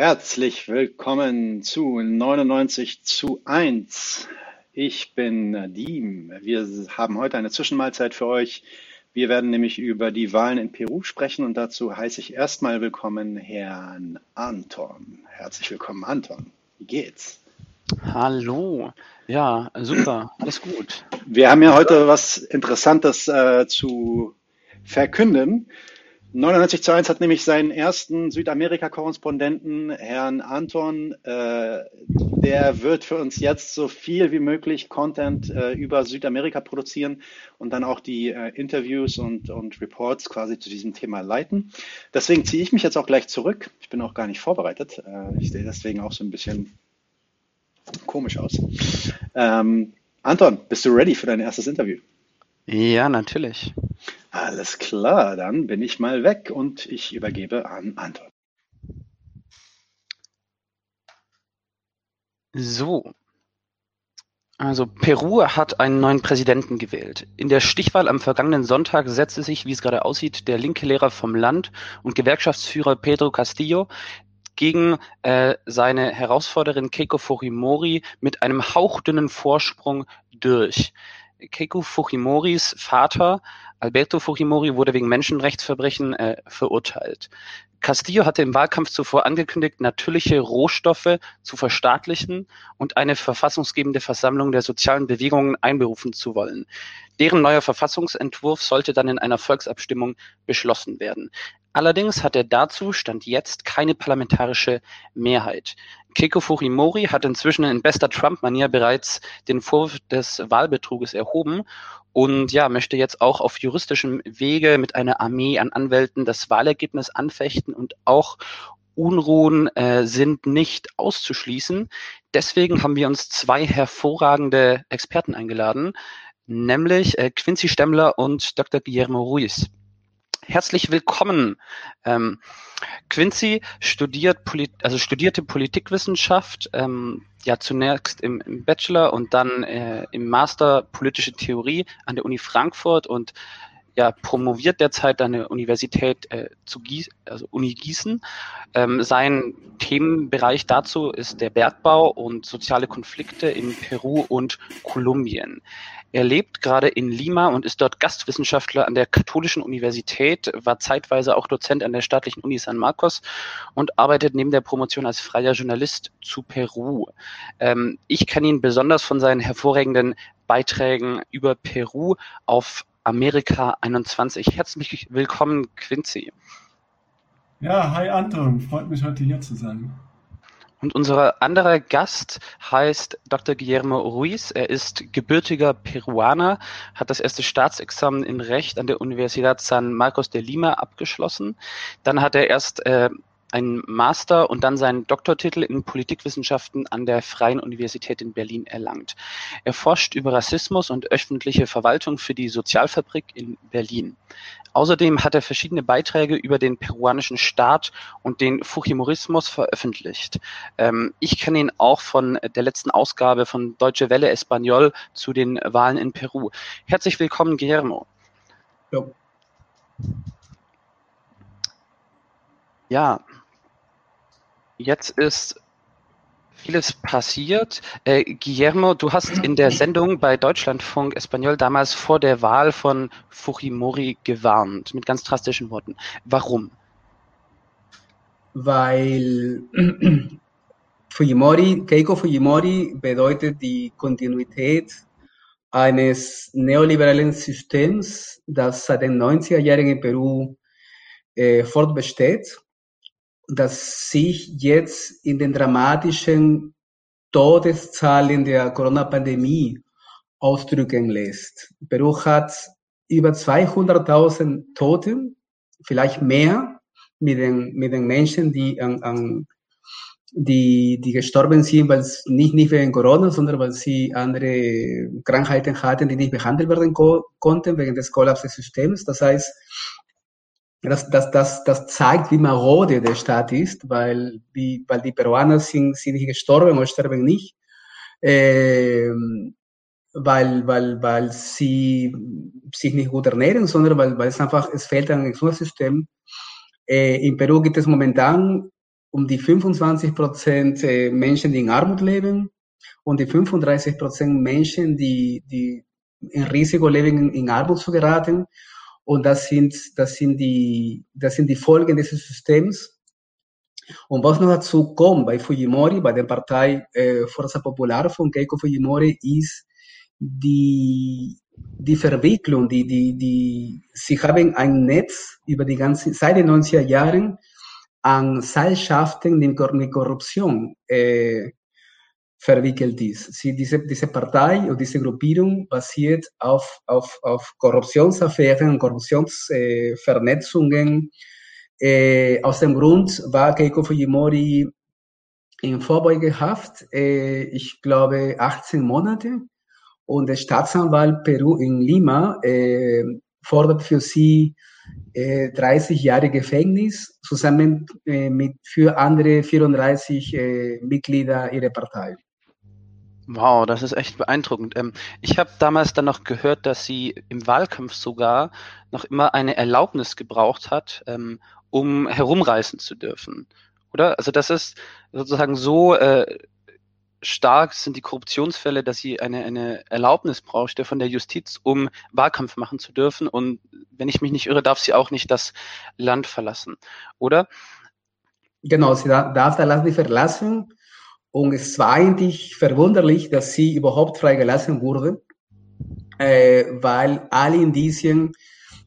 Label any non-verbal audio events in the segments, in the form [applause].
Herzlich willkommen zu 99 zu 1. Ich bin Nadim. Wir haben heute eine Zwischenmahlzeit für euch. Wir werden nämlich über die Wahlen in Peru sprechen und dazu heiße ich erstmal willkommen Herrn Anton. Herzlich willkommen, Anton. Wie geht's? Hallo. Ja, super. Alles gut. Wir haben ja heute was Interessantes äh, zu verkünden. 99 zu 1 hat nämlich seinen ersten Südamerika-Korrespondenten, Herrn Anton. Äh, der wird für uns jetzt so viel wie möglich Content äh, über Südamerika produzieren und dann auch die äh, Interviews und, und Reports quasi zu diesem Thema leiten. Deswegen ziehe ich mich jetzt auch gleich zurück. Ich bin auch gar nicht vorbereitet. Äh, ich sehe deswegen auch so ein bisschen komisch aus. Ähm, Anton, bist du ready für dein erstes Interview? Ja, natürlich. Alles klar, dann bin ich mal weg und ich übergebe an Anton. So. Also Peru hat einen neuen Präsidenten gewählt. In der Stichwahl am vergangenen Sonntag setzte sich, wie es gerade aussieht, der linke Lehrer vom Land und Gewerkschaftsführer Pedro Castillo gegen äh, seine Herausforderin Keiko Fujimori mit einem hauchdünnen Vorsprung durch. Keiko Fujimoris Vater Alberto Fujimori wurde wegen Menschenrechtsverbrechen äh, verurteilt. Castillo hatte im Wahlkampf zuvor angekündigt, natürliche Rohstoffe zu verstaatlichen und eine verfassungsgebende Versammlung der sozialen Bewegungen einberufen zu wollen. Deren neuer Verfassungsentwurf sollte dann in einer Volksabstimmung beschlossen werden. Allerdings hat er dazu Stand jetzt keine parlamentarische Mehrheit. Keiko Fujimori hat inzwischen in bester Trump-Manier bereits den Vorwurf des Wahlbetruges erhoben und ja, möchte jetzt auch auf juristischem Wege mit einer Armee an Anwälten das Wahlergebnis anfechten und auch Unruhen äh, sind nicht auszuschließen. Deswegen haben wir uns zwei hervorragende Experten eingeladen, nämlich äh, Quincy Stemmler und Dr. Guillermo Ruiz. Herzlich willkommen. Ähm, Quincy studiert Polit also studierte Politikwissenschaft, ähm, ja zunächst im, im, Bachelor und dann äh, im Master politische Theorie an der Uni Frankfurt und ja, promoviert derzeit an der Universität äh, zu Gießen, also Uni Gießen. Ähm, sein Themenbereich dazu ist der Bergbau und soziale Konflikte in Peru und Kolumbien. Er lebt gerade in Lima und ist dort Gastwissenschaftler an der Katholischen Universität, war zeitweise auch Dozent an der staatlichen Uni San Marcos und arbeitet neben der Promotion als freier Journalist zu Peru. Ähm, ich kenne ihn besonders von seinen hervorragenden Beiträgen über Peru auf Amerika 21. Herzlich willkommen, Quincy. Ja, hi Anton, freut mich heute hier zu sein. Und unser anderer Gast heißt Dr. Guillermo Ruiz. Er ist gebürtiger Peruaner, hat das erste Staatsexamen in Recht an der Universidad San Marcos de Lima abgeschlossen. Dann hat er erst äh, einen Master und dann seinen Doktortitel in Politikwissenschaften an der Freien Universität in Berlin erlangt. Er forscht über Rassismus und öffentliche Verwaltung für die Sozialfabrik in Berlin. Außerdem hat er verschiedene Beiträge über den peruanischen Staat und den Fujimorismus veröffentlicht. Ähm, ich kenne ihn auch von der letzten Ausgabe von Deutsche Welle Español zu den Wahlen in Peru. Herzlich willkommen, Guillermo. Ja. Ja, Jetzt ist vieles passiert. Äh, Guillermo, du hast in der [clears throat] Sendung bei Deutschlandfunk Espanol damals vor der Wahl von Fujimori gewarnt, mit ganz drastischen Worten. Warum? Weil [clears throat] Fujimori, Keiko Fujimori bedeutet die Kontinuität eines neoliberalen Systems, das seit den 90er Jahren in Peru äh, fortbesteht das sich jetzt in den dramatischen Todeszahlen der Corona-Pandemie ausdrücken lässt. Peru hat über 200.000 Tote, vielleicht mehr, mit den, mit den Menschen, die, an, an, die, die gestorben sind, weil es nicht, nicht wegen Corona, sondern weil sie andere Krankheiten hatten, die nicht behandelt werden ko konnten wegen des Kollaps des Systems. Das heißt, das, das, das, das zeigt, wie marode der Staat ist, weil die, weil die Peruaner sind, sind nicht gestorben oder sterben nicht, äh, weil, weil, weil sie sich nicht gut ernähren, sondern weil, weil es einfach, es fehlt ein Gesundheitssystem. Äh, in Peru gibt es momentan um die 25 Prozent äh, Menschen, die in Armut leben und die 35 Prozent Menschen, die, die in Risiko leben, in Armut zu geraten. Und das sind, das sind die, das sind die Folgen dieses Systems. Und was noch dazu kommt bei Fujimori, bei der Partei äh, Forza Popular von Keiko Fujimori, ist die, die Verwicklung, die, die, die, sie haben ein Netz über die ganze, seit den 90er Jahren an Seilschaften mit Korruption äh, verwickelt ist. Sie, diese, diese Partei und diese Gruppierung basiert auf, auf, auf Korruptionsaffären, Korruptionsvernetzungen. Äh, äh, aus dem Grund war Keiko Fujimori in Vorbeugehaft, äh, ich glaube 18 Monate. Und der Staatsanwalt Peru in Lima äh, fordert für sie äh, 30 Jahre Gefängnis zusammen äh, mit für andere 34 äh, Mitglieder ihrer Partei. Wow, das ist echt beeindruckend. Ähm, ich habe damals dann noch gehört, dass sie im Wahlkampf sogar noch immer eine Erlaubnis gebraucht hat, ähm, um herumreisen zu dürfen. Oder? Also das ist sozusagen so äh, stark sind die Korruptionsfälle, dass sie eine, eine Erlaubnis brauchte von der Justiz, um Wahlkampf machen zu dürfen. Und wenn ich mich nicht irre, darf sie auch nicht das Land verlassen. Oder? Genau, sie darf das Land nicht verlassen. Und es war eigentlich verwunderlich, dass sie überhaupt freigelassen wurde, äh, weil alle Indizien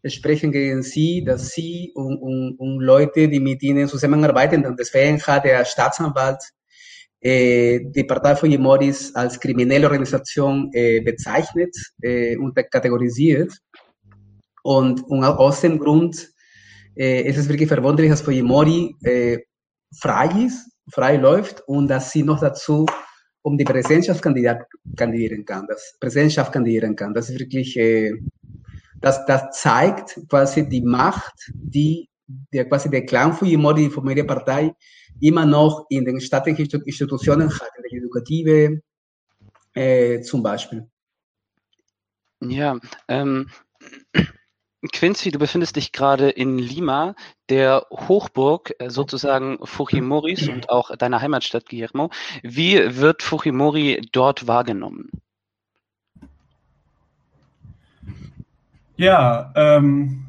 sprechen gegen sie, dass sie und, und, und Leute, die mit ihnen zusammenarbeiten, und deswegen hat der Staatsanwalt äh, die Partei Fujimoris als kriminelle Organisation äh, bezeichnet äh, und kategorisiert. Und, und aus dem Grund äh, ist es wirklich verwunderlich, dass Fujimori äh, frei ist frei läuft und dass sie noch dazu um die Präsidentschaft kandidieren kann, das Präsidentschaft kandidieren kann. Das ist wirklich, äh, das, das zeigt quasi die Macht, die der quasi der Clan Fujimori, die Familienpartei, immer noch in den staatlichen Institutionen hat, in der Edukative äh, zum Beispiel. Ja, ähm, Quincy, du befindest dich gerade in Lima, der Hochburg äh, sozusagen Fujimoris und auch deiner Heimatstadt Guillermo. Wie wird Fujimori dort wahrgenommen? Ja, ähm,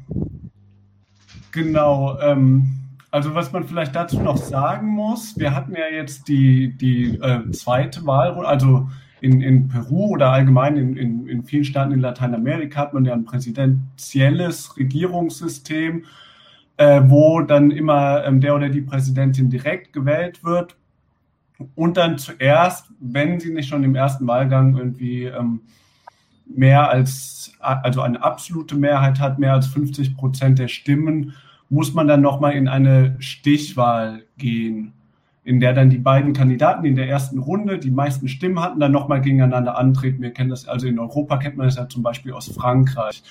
genau. Ähm, also was man vielleicht dazu noch sagen muss, wir hatten ja jetzt die, die äh, zweite Wahl, also in, in Peru oder allgemein in, in, in vielen Staaten in Lateinamerika hat man ja ein präsidentielles Regierungssystem, äh, wo dann immer ähm, der oder die Präsidentin direkt gewählt wird. Und dann zuerst, wenn sie nicht schon im ersten Wahlgang irgendwie ähm, mehr als, also eine absolute Mehrheit hat, mehr als 50 Prozent der Stimmen, muss man dann nochmal in eine Stichwahl gehen in der dann die beiden Kandidaten in der ersten Runde die meisten Stimmen hatten, dann nochmal gegeneinander antreten. Wir kennen das, also in Europa kennt man das ja zum Beispiel aus Frankreich.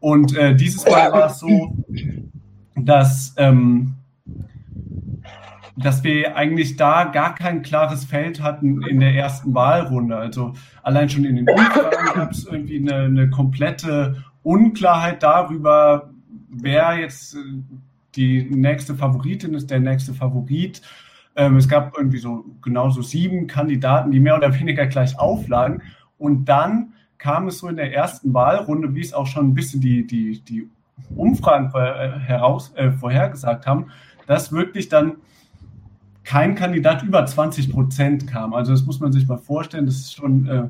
Und äh, dieses Mal war es so, dass, ähm, dass wir eigentlich da gar kein klares Feld hatten in der ersten Wahlrunde. Also allein schon in den Umfragen gab es irgendwie eine, eine komplette Unklarheit darüber, wer jetzt äh, die nächste Favoritin ist, der nächste Favorit. Ähm, es gab irgendwie so genauso sieben Kandidaten, die mehr oder weniger gleich auflagen. Und dann kam es so in der ersten Wahlrunde, wie es auch schon ein bisschen die, die, die Umfragen heraus, äh, vorhergesagt haben, dass wirklich dann kein Kandidat über 20 Prozent kam. Also das muss man sich mal vorstellen, das ist schon äh,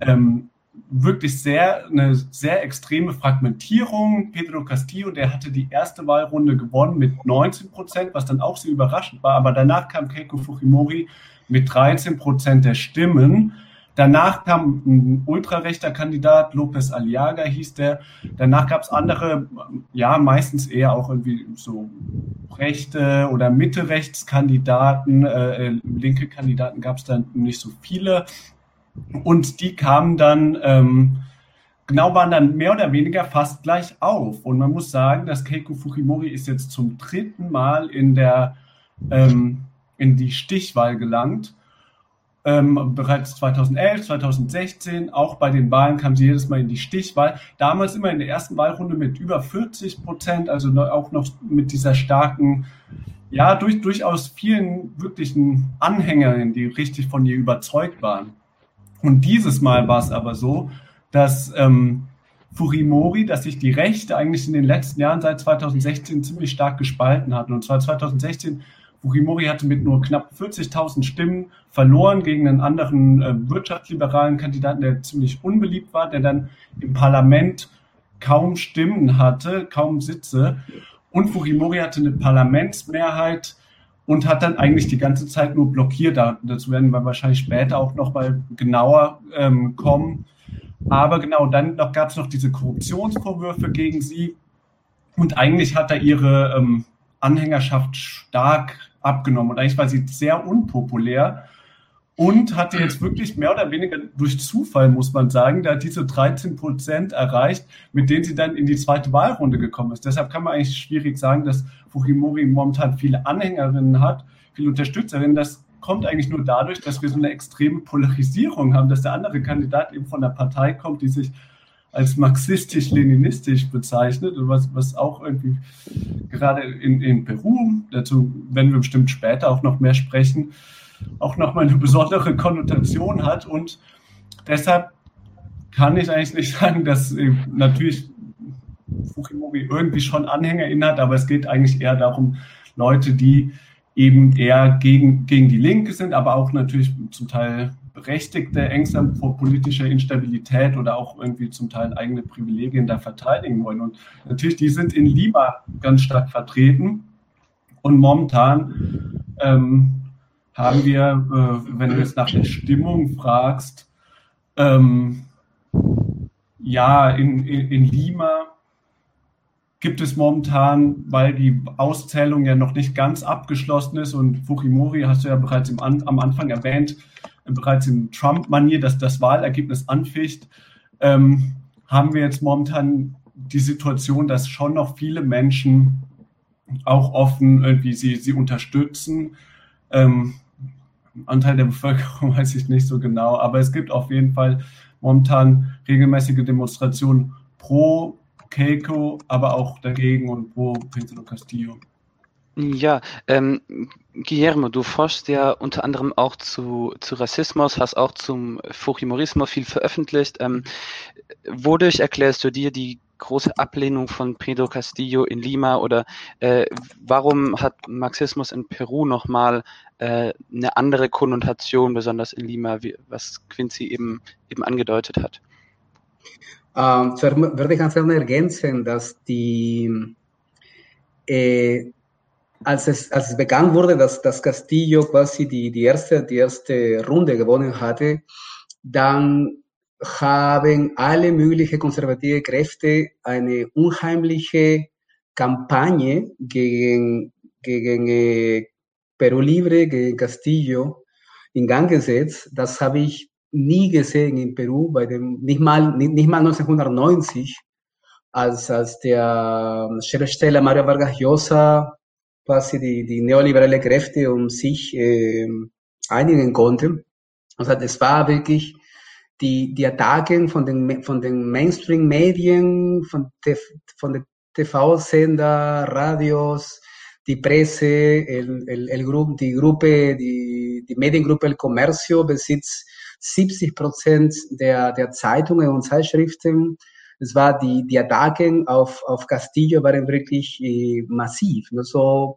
ähm, wirklich sehr, eine sehr extreme Fragmentierung. Pedro Castillo, der hatte die erste Wahlrunde gewonnen mit 19 Prozent, was dann auch sehr überraschend war. Aber danach kam Keiko Fujimori mit 13 Prozent der Stimmen. Danach kam ein ultrarechter Kandidat, Lopez Aliaga hieß der. Danach gab es andere, ja, meistens eher auch irgendwie so rechte oder Mitte-Rechts-Kandidaten. Äh, äh linke Kandidaten gab es dann nicht so viele. Und die kamen dann, ähm, genau waren dann mehr oder weniger fast gleich auf. Und man muss sagen, dass Keiko Fujimori ist jetzt zum dritten Mal in der, ähm, in die Stichwahl gelangt. Ähm, bereits 2011, 2016, auch bei den Wahlen kam sie jedes Mal in die Stichwahl. Damals immer in der ersten Wahlrunde mit über 40 Prozent, also auch noch mit dieser starken ja, durch, durchaus vielen wirklichen Anhängerinnen, die richtig von ihr überzeugt waren. Und dieses Mal war es aber so, dass ähm, Furimori, dass sich die Rechte eigentlich in den letzten Jahren seit 2016 ziemlich stark gespalten hatten. Und zwar 2016, Furimori hatte mit nur knapp 40.000 Stimmen verloren gegen einen anderen äh, wirtschaftsliberalen Kandidaten, der ziemlich unbeliebt war, der dann im Parlament kaum Stimmen hatte, kaum Sitze. Und Fujimori hatte eine Parlamentsmehrheit und hat dann eigentlich die ganze Zeit nur blockiert. Dazu werden wir wahrscheinlich später auch noch mal genauer ähm, kommen. Aber genau, dann gab es noch diese Korruptionsvorwürfe gegen sie. Und eigentlich hat er ihre ähm, Anhängerschaft stark abgenommen. Und eigentlich war sie sehr unpopulär und hatte jetzt wirklich mehr oder weniger durch Zufall, muss man sagen, da diese 13 Prozent erreicht, mit denen sie dann in die zweite Wahlrunde gekommen ist. Deshalb kann man eigentlich schwierig sagen, dass Fujimori momentan viele Anhängerinnen hat, viele Unterstützerinnen. Das kommt eigentlich nur dadurch, dass wir so eine extreme Polarisierung haben, dass der andere Kandidat eben von einer Partei kommt, die sich als marxistisch-leninistisch bezeichnet was, was auch irgendwie gerade in, in Peru, dazu werden wir bestimmt später auch noch mehr sprechen, auch nochmal eine besondere Konnotation hat. Und deshalb kann ich eigentlich nicht [laughs] sagen, dass äh, natürlich Fujimori irgendwie schon AnhängerInnen hat, aber es geht eigentlich eher darum, Leute, die eben eher gegen, gegen die Linke sind, aber auch natürlich zum Teil berechtigte Ängste vor politischer Instabilität oder auch irgendwie zum Teil eigene Privilegien da verteidigen wollen. Und natürlich, die sind in Lima ganz stark vertreten. Und momentan ähm, haben wir, äh, wenn du jetzt nach der Stimmung fragst, ähm, ja, in, in, in Lima gibt es momentan, weil die Auszählung ja noch nicht ganz abgeschlossen ist und Fujimori hast du ja bereits im, am Anfang erwähnt, bereits in Trump-Manier, dass das Wahlergebnis anficht, ähm, haben wir jetzt momentan die Situation, dass schon noch viele Menschen auch offen irgendwie sie, sie unterstützen. Ähm, Anteil der Bevölkerung [laughs] weiß ich nicht so genau, aber es gibt auf jeden Fall momentan regelmäßige Demonstrationen pro Keiko, aber auch dagegen und pro Pedro Castillo. Ja, ähm, Guillermo, du forschst ja unter anderem auch zu, zu Rassismus, hast auch zum Fujimorismus viel veröffentlicht. Ähm, wodurch erklärst du dir die große Ablehnung von Pedro Castillo in Lima oder äh, warum hat Marxismus in Peru nochmal äh, eine andere Konnotation, besonders in Lima, wie, was Quincy eben, eben angedeutet hat? Ähm, würde ich gerne ergänzen, dass die, äh, als, es, als es bekannt wurde, dass, dass Castillo quasi die, die, erste, die erste Runde gewonnen hatte, dann haben alle möglichen konservative Kräfte eine unheimliche Kampagne gegen, gegen äh, Peru Libre, gegen Castillo in Gang gesetzt. Das habe ich nie gesehen in Peru, bei dem, nicht mal, nicht, nicht mal 1990, als, als der Schriftsteller Mario Vargas Llosa quasi die, die neoliberale Kräfte um sich äh, einigen konnte. Also es war wirklich die, die Attacken von den, von den Mainstream-Medien, von, von den TV-Sender, Radios, die Presse, el, el, el Gru die Gruppe, die, die Mediengruppe El Comercio besitzt 70 Prozent der, der Zeitungen und Zeitschriften. Es war die, die Attacken auf, auf Castillo waren wirklich äh, massiv. Also,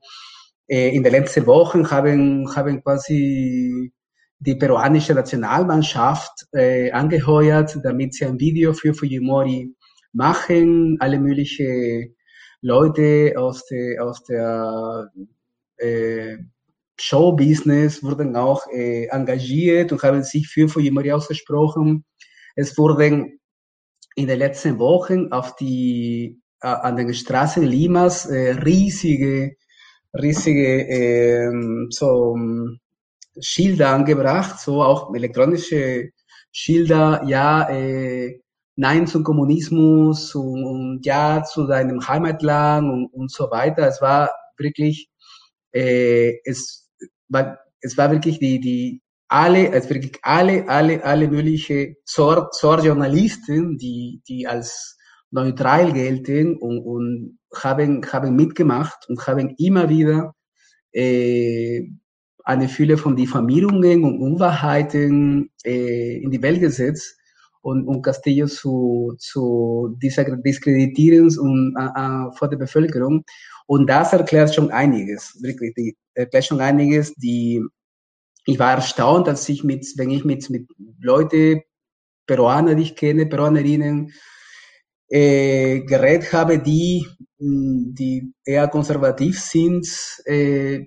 äh, in den letzten Wochen haben, haben quasi die peruanische Nationalmannschaft äh, angeheuert, damit sie ein Video für Fujimori machen. Alle möglichen Leute aus der, aus der äh, Showbusiness wurden auch äh, engagiert und haben sich für Fujimori ausgesprochen. Es wurden in den letzten Wochen auf die, äh, an den Straßen Limas äh, riesige, riesige äh, so, Schilder angebracht, so auch elektronische Schilder, ja, äh, Nein zum Kommunismus und, Ja zu deinem Heimatland und, und so weiter. Es war wirklich, äh, es war, es war wirklich die, die, alle, also wirklich alle, alle, alle mögliche Sort, Sort Journalisten, die, die als neutral gelten und, und haben, haben mitgemacht und haben immer wieder äh, eine Fülle von Diffamierungen und Unwahrheiten äh, in die Welt gesetzt und, und Castillo zu, zu diskreditieren und, äh, vor der Bevölkerung. Und das erklärt schon einiges, wirklich, die, erklärt schon einiges, die, ich war erstaunt, dass ich mit, wenn ich mit, mit Leute, Peruaner, die ich kenne, Peruanerinnen, äh, geredet habe, die, die eher konservativ sind, äh,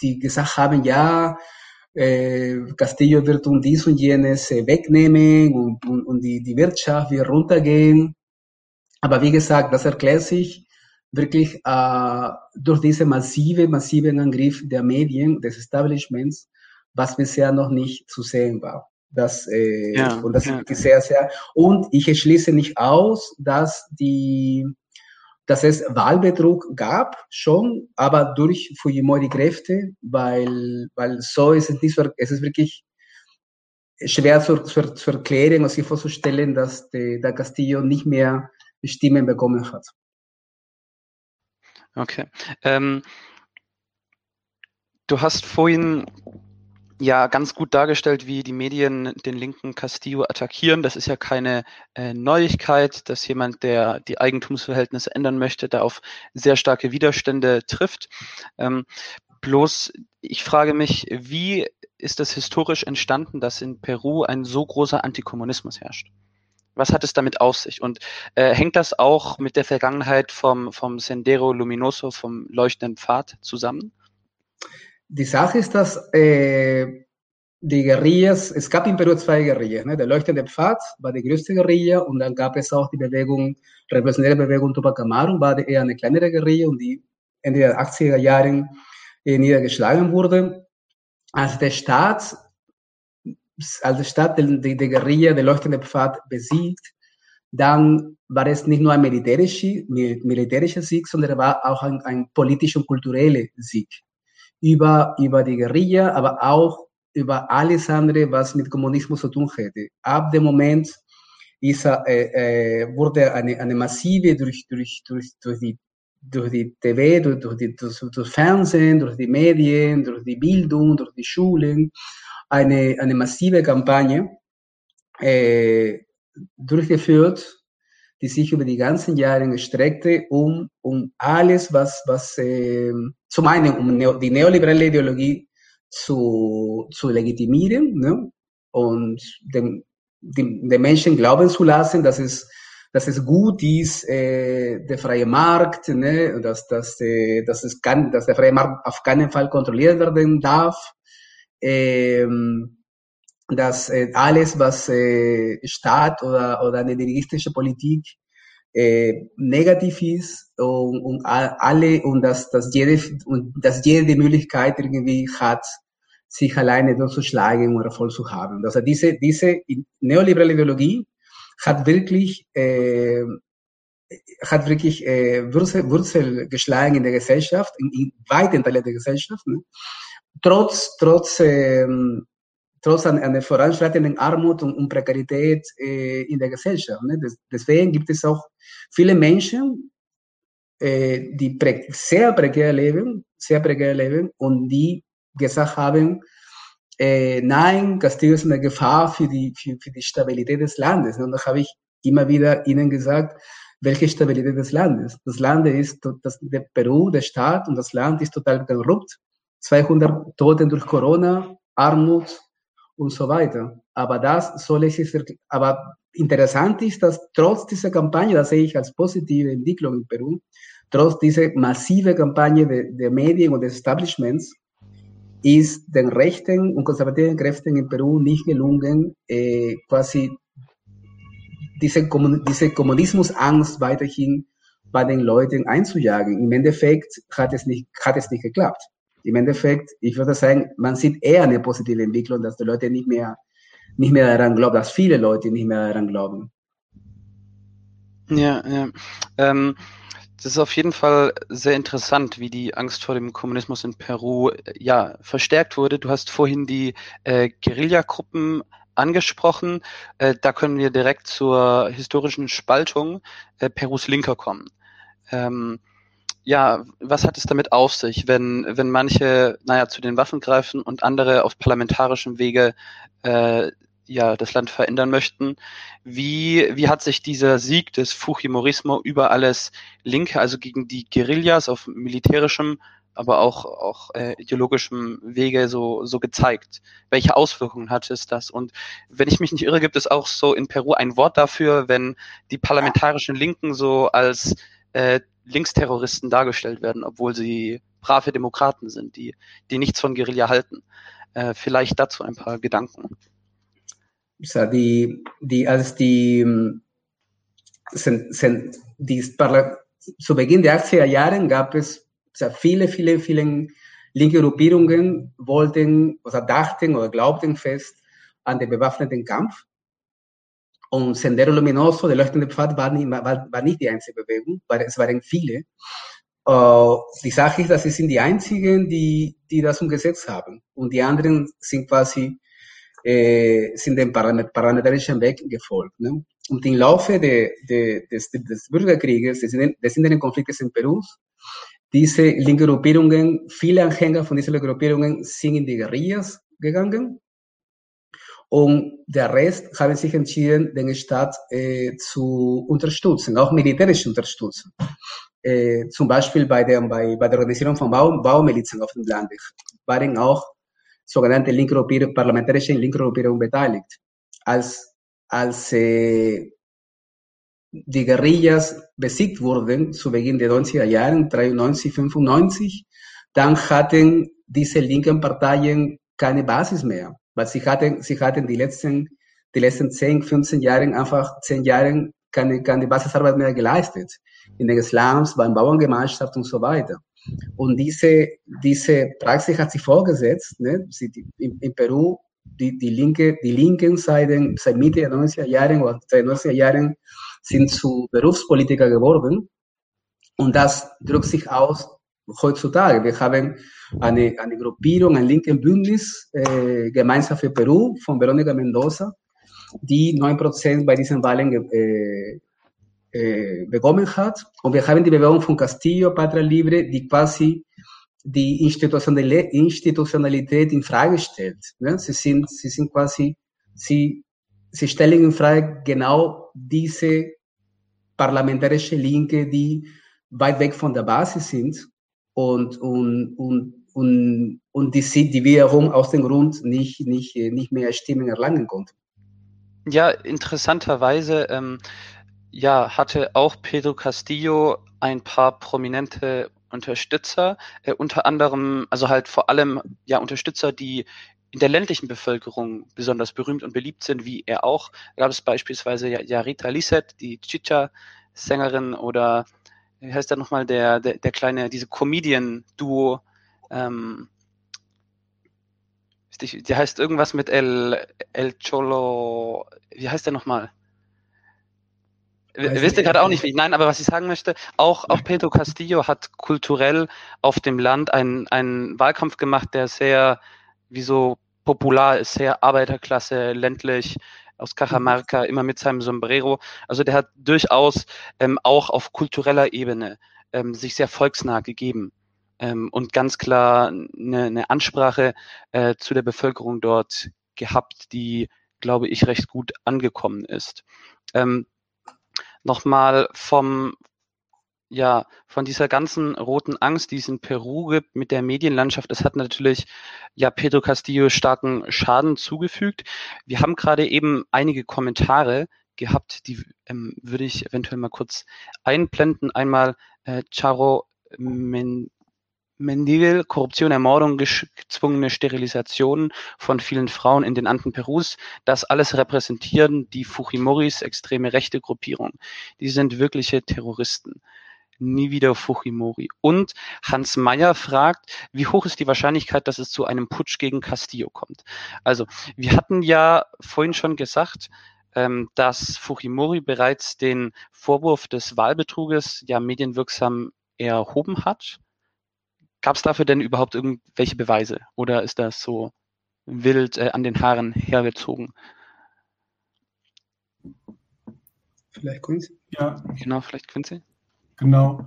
die gesagt haben, ja, äh, Castillo wird uns dies und jenes äh, wegnehmen und, und, und die, die Wirtschaft wird runtergehen. Aber wie gesagt, das erklärt sich wirklich äh, durch diese massive, massiven Angriff der Medien, des Establishments, was bisher noch nicht zu sehen war. Das, äh, ja, und das ja. ist sehr, sehr, und ich schließe nicht aus, dass die, dass es Wahlbetrug gab, schon, aber durch Fujimori-Kräfte, weil, weil so ist es nicht so, es ist wirklich schwer zu, zu, zu erklären und sich vorzustellen, dass der, der Castillo nicht mehr Stimmen bekommen hat. Okay. Ähm, du hast vorhin ja ganz gut dargestellt, wie die Medien den linken Castillo attackieren. Das ist ja keine äh, Neuigkeit, dass jemand, der die Eigentumsverhältnisse ändern möchte, da auf sehr starke Widerstände trifft. Ähm, bloß, ich frage mich, wie ist es historisch entstanden, dass in Peru ein so großer Antikommunismus herrscht? Was hat es damit auf sich? Und äh, hängt das auch mit der Vergangenheit vom, vom Sendero Luminoso, vom leuchtenden Pfad zusammen? Die Sache ist, dass äh, die Guerillas, es gab in Peru zwei Guerillas. Ne? Der leuchtende Pfad war die größte Guerilla und dann gab es auch die Bewegung, revolutionäre Bewegung Tupac Amaru, war eher eine kleinere Guerilla und die Ende der 80er Jahren äh, niedergeschlagen wurde. Als der Staat, als der Staat die, die, die Guerilla, der leuchtende Pfad besiegt, dann war es nicht nur ein militärischer, militärischer Sieg, sondern war auch ein, ein politischer und kultureller Sieg über, über die Guerilla, aber auch über alles andere, was mit Kommunismus zu tun hätte. Ab dem Moment ist, äh, äh, wurde eine, eine massive durch, durch, durch, durch, die, durch die TV, durch, durch, die, durch, durch Fernsehen, durch die Medien, durch die Bildung, durch die Schulen, eine, eine massive Kampagne äh, durchgeführt, die sich über die ganzen Jahre erstreckte, um, um alles, was, was äh, zum einen um neo, die neoliberale Ideologie zu, zu legitimieren ne? und dem, dem, den Menschen glauben zu lassen, dass es, dass es gut ist, äh, der freie Markt, ne? dass, dass, äh, dass, es kann, dass der freie Markt auf keinen Fall kontrolliert werden darf. Ähm, dass äh, alles, was äh, Staat oder, oder eine dirigistische Politik äh, negativ ist und, und alle und dass, dass jede und dass jede die Möglichkeit irgendwie hat, sich alleine durchzuschlagen und Erfolg zu haben. Also diese, diese neoliberale Ideologie hat wirklich äh, hat wirklich äh, Wurzel, Wurzel geschlagen in der Gesellschaft, in, in weiten Teilen der Gesellschaft. Ne? Trotz, trotz ähm, trotz einer voranschreitenden Armut und, und Prekarität äh, in der Gesellschaft. Ne? deswegen gibt es auch viele Menschen, äh, die pre sehr prekär leben, sehr prekär leben und die gesagt haben, äh, nein, Castillo ist eine Gefahr für die, für, für die Stabilität des Landes. Und da habe ich immer wieder ihnen gesagt, welche Stabilität des Landes. Das Land ist, das, der Peru, der Staat und das Land ist total korrupt. 200 Toten durch Corona, Armut, und so weiter. Aber das soll es, aber interessant ist, dass trotz dieser Kampagne, das sehe ich als positive Entwicklung in Peru, trotz dieser massive Kampagne der, der Medien und des Establishments, ist den rechten und konservativen Kräften in Peru nicht gelungen, äh, quasi diese, diese Kommunismusangst weiterhin bei den Leuten einzujagen. Im Endeffekt hat es nicht, hat es nicht geklappt im Endeffekt, ich würde sagen, man sieht eher eine positive Entwicklung, dass die Leute nicht mehr, nicht mehr daran glauben, dass viele Leute nicht mehr daran glauben. Ja, ja. Ähm, das ist auf jeden Fall sehr interessant, wie die Angst vor dem Kommunismus in Peru ja verstärkt wurde. Du hast vorhin die äh, Guerillagruppen angesprochen. Äh, da können wir direkt zur historischen Spaltung äh, Perus Linker kommen. Ähm, ja, was hat es damit auf sich, wenn, wenn manche, naja, zu den Waffen greifen und andere auf parlamentarischem Wege äh, ja das Land verändern möchten? Wie, wie hat sich dieser Sieg des Fujimorismo über alles Linke, also gegen die Guerillas auf militärischem aber auch, auch äh, ideologischem Wege so, so gezeigt. Welche Auswirkungen hat es das? Und wenn ich mich nicht irre, gibt es auch so in Peru ein Wort dafür, wenn die parlamentarischen Linken so als äh, Linksterroristen dargestellt werden, obwohl sie brave Demokraten sind, die, die nichts von Guerilla halten. Äh, vielleicht dazu ein paar Gedanken. Ja, die, die, als die, sind, sind, die zu Beginn der 80er Jahre gab es sea, viele, viele, viele linke Gruppierungen wollten oder dachten oder glaubten fest an den bewaffneten Kampf. Und Sendero Luminoso, der leuchtende Pfad, war nicht, war, war nicht die einzige Bewegung, weil es waren viele. Uh, die Sache ist, dass sie sind die einzigen, die, die das umgesetzt haben. Und die anderen sind quasi, äh, sind dem parlamentarischen Weg gefolgt. Ne? Und im Laufe de, de, des, des Bürgerkrieges, des, des inneren Konfliktes in Peru, diese linke Gruppierungen, viele Anhänger von diesen Gruppierungen sind in die Guerillas gegangen. Und der Rest haben sich entschieden, den Staat äh, zu unterstützen, auch militärisch unterstützen. Äh, zum Beispiel bei der, bei, bei der Organisation von Bau, Baumilizen auf dem Land waren auch sogenannte linke Gruppierungen, parlamentarische linke Gruppierungen beteiligt. Als, als äh, die Guerillas besiegt wurden zu Beginn der 90er Jahre, 93, 95, dann hatten diese linken Parteien keine Basis mehr, weil sie hatten, sie hatten die letzten, die letzten 10, 15 Jahre einfach 10 Jahre keine, keine Basisarbeit mehr geleistet. In den Slums, beim Bauerngemeinschaft und so weiter. Und diese, diese Praxis hat sich vorgesetzt. Ne? Sie, in, in Peru, die, die, Linke, die Linken seit, den, seit Mitte der 90er Jahre oder seit 90er Jahren sind zu Berufspolitiker geworden. Und das drückt sich aus heutzutage. Wir haben eine, eine Gruppierung, ein linken Bündnis, äh, gemeinsam für Peru von Veronica Mendoza, die 9% bei diesen Wahlen äh, äh, bekommen hat. Und wir haben die Bewegung von Castillo, Patria Libre, die quasi die Institutionalität in Frage stellt. Ne? Sie, sind, sie sind quasi, sie sie stellen in Frage genau diese parlamentarische Linke, die weit weg von der Basis sind und, und, und, und, und die, die wiederum aus dem Grund nicht, nicht, nicht mehr Stimmen erlangen konnten. Ja, interessanterweise ähm, ja, hatte auch Pedro Castillo ein paar prominente Unterstützer, äh, unter anderem, also halt vor allem ja Unterstützer, die in der ländlichen Bevölkerung besonders berühmt und beliebt sind, wie er auch. Da gab es beispielsweise Yarita Lisset, die Chicha-Sängerin oder wie heißt der nochmal, der, der, der kleine, diese Comedian-Duo, ähm, der heißt irgendwas mit El, El Cholo, wie heißt der nochmal? Wisst ihr gerade auch nicht, wie Nein, aber was ich sagen möchte, auch, auch Pedro Castillo hat kulturell auf dem Land einen, einen Wahlkampf gemacht, der sehr wie so popular ist, sehr Arbeiterklasse, ländlich, aus Cajamarca, immer mit seinem Sombrero. Also der hat durchaus ähm, auch auf kultureller Ebene ähm, sich sehr volksnah gegeben ähm, und ganz klar eine, eine Ansprache äh, zu der Bevölkerung dort gehabt, die, glaube ich, recht gut angekommen ist. Ähm, Nochmal vom, ja, von dieser ganzen roten Angst, die es in Peru gibt mit der Medienlandschaft, das hat natürlich ja Pedro Castillo starken Schaden zugefügt. Wir haben gerade eben einige Kommentare gehabt, die ähm, würde ich eventuell mal kurz einblenden. Einmal äh, Charo Men Mendil, Korruption, Ermordung, gezwungene Sterilisation von vielen Frauen in den Anden Perus. Das alles repräsentieren die Fujimoris, extreme rechte Gruppierung. Die sind wirkliche Terroristen nie wieder Fujimori. Und Hans Meyer fragt, wie hoch ist die Wahrscheinlichkeit, dass es zu einem Putsch gegen Castillo kommt? Also, wir hatten ja vorhin schon gesagt, ähm, dass Fujimori bereits den Vorwurf des Wahlbetruges ja medienwirksam erhoben hat. Gab es dafür denn überhaupt irgendwelche Beweise oder ist das so wild äh, an den Haaren hergezogen? Vielleicht Quincy? Ja. Genau, vielleicht Quincy. Genau.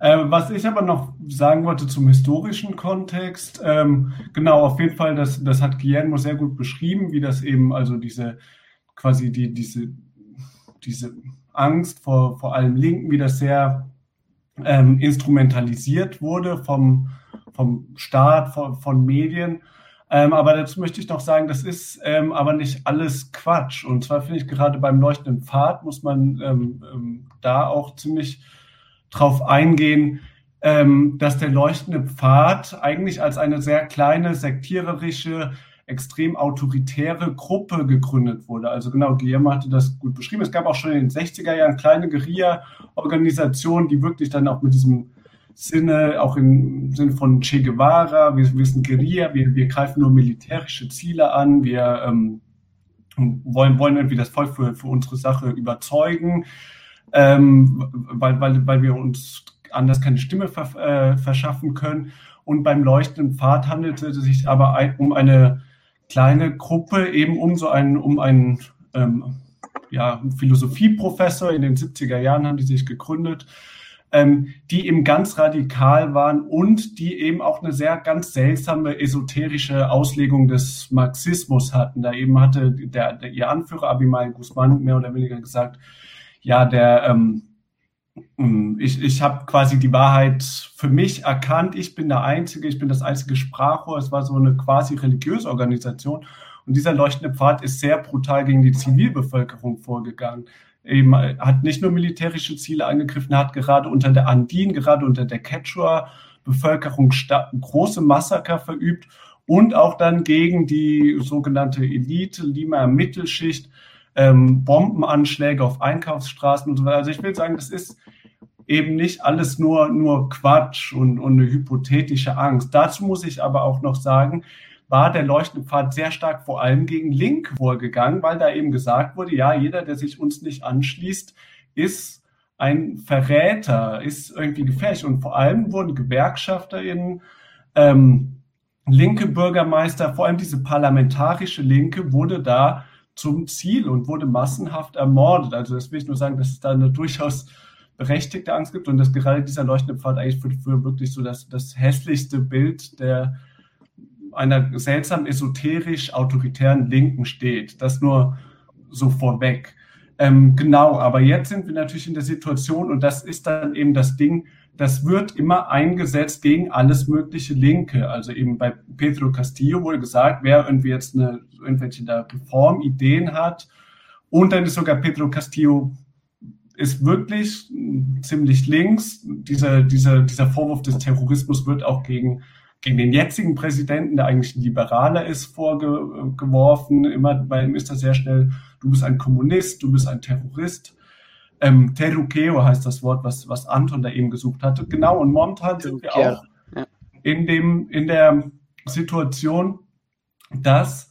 Äh, was ich aber noch sagen wollte zum historischen Kontext, ähm, genau, auf jeden Fall, das, das hat Guillermo sehr gut beschrieben, wie das eben, also diese, quasi die, diese, diese Angst vor, vor allem Linken, wie das sehr ähm, instrumentalisiert wurde vom, vom Staat, von, von Medien. Ähm, aber dazu möchte ich noch sagen, das ist ähm, aber nicht alles Quatsch. Und zwar finde ich gerade beim leuchtenden Pfad muss man ähm, ähm da auch ziemlich drauf eingehen, ähm, dass der leuchtende Pfad eigentlich als eine sehr kleine sektiererische extrem autoritäre Gruppe gegründet wurde. Also genau, Guillermo hatte das gut beschrieben. Es gab auch schon in den 60er Jahren kleine Guerilla-Organisationen, die wirklich dann auch mit diesem Sinne, auch im Sinne von Che Guevara, wir, wir sind Guerilla, wir, wir greifen nur militärische Ziele an, wir ähm, wollen, wollen irgendwie das Volk für, für unsere Sache überzeugen, ähm, weil, weil, weil wir uns anders keine Stimme ver, äh, verschaffen können. Und beim leuchtenden Pfad handelte es sich aber ein, um eine kleine Gruppe eben um so einen, um einen ähm, ja, Philosophieprofessor in den 70er Jahren haben die sich gegründet, ähm, die eben ganz radikal waren und die eben auch eine sehr ganz seltsame esoterische Auslegung des Marxismus hatten. Da eben hatte der, der ihr Anführer Abimael Guzman mehr oder weniger gesagt, ja, der ähm, hm, ich, ich habe quasi die Wahrheit für mich erkannt. Ich bin der Einzige, ich bin das einzige Sprachrohr. Es war so eine quasi religiöse Organisation. Und dieser leuchtende Pfad ist sehr brutal gegen die Zivilbevölkerung vorgegangen. Eben, hat nicht nur militärische Ziele angegriffen, hat gerade unter der Andin, gerade unter der Quechua-Bevölkerung große Massaker verübt und auch dann gegen die sogenannte Elite, Lima Mittelschicht, ähm, Bombenanschläge auf Einkaufsstraßen und so weiter. Also ich will sagen, das ist eben nicht alles nur, nur Quatsch und, und eine hypothetische Angst. Dazu muss ich aber auch noch sagen, war der leuchtende Pfad sehr stark vor allem gegen Link vorgegangen, weil da eben gesagt wurde, ja, jeder, der sich uns nicht anschließt, ist ein Verräter, ist irgendwie gefährlich. Und vor allem wurden GewerkschafterInnen, ähm, linke Bürgermeister, vor allem diese parlamentarische Linke, wurde da zum Ziel und wurde massenhaft ermordet. Also das will ich nur sagen, dass es da eine durchaus berechtigte Angst gibt und dass gerade dieser leuchtende Pfad eigentlich für, wirklich so das, das hässlichste Bild der einer seltsam esoterisch autoritären Linken steht. Das nur so vorweg. Ähm, genau, aber jetzt sind wir natürlich in der Situation und das ist dann eben das Ding, das wird immer eingesetzt gegen alles mögliche Linke. Also eben bei Pedro Castillo wurde gesagt, wer irgendwie jetzt eine, irgendwelche da Reformideen hat und dann ist sogar Pedro Castillo ist wirklich ziemlich links. Dieser, dieser, dieser Vorwurf des Terrorismus wird auch gegen, gegen den jetzigen Präsidenten, der eigentlich ein Liberaler ist, vorgeworfen. Immer bei ihm ist das sehr schnell, du bist ein Kommunist, du bist ein Terrorist. Ähm, Terukeo heißt das Wort, was, was Anton da eben gesucht hatte. Genau, und momentan sind wir auch in, dem, in der Situation, dass,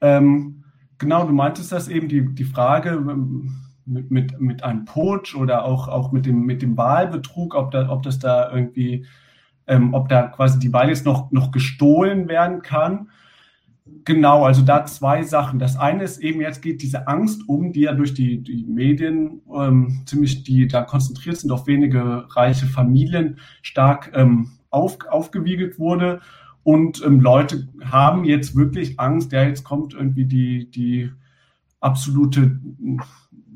ähm, genau, du meintest das eben, die, die Frage ähm, mit, mit, mit einem Putsch oder auch, auch mit, dem, mit dem Wahlbetrug, ob, da, ob das da irgendwie, ähm, ob da quasi die Wahl jetzt noch, noch gestohlen werden kann. Genau, also da zwei Sachen. Das eine ist eben, jetzt geht diese Angst um, die ja durch die, die Medien ähm, ziemlich, die da konzentriert sind auf wenige reiche Familien, stark ähm, auf, aufgewiegelt wurde. Und ähm, Leute haben jetzt wirklich Angst, ja, jetzt kommt irgendwie die, die absolute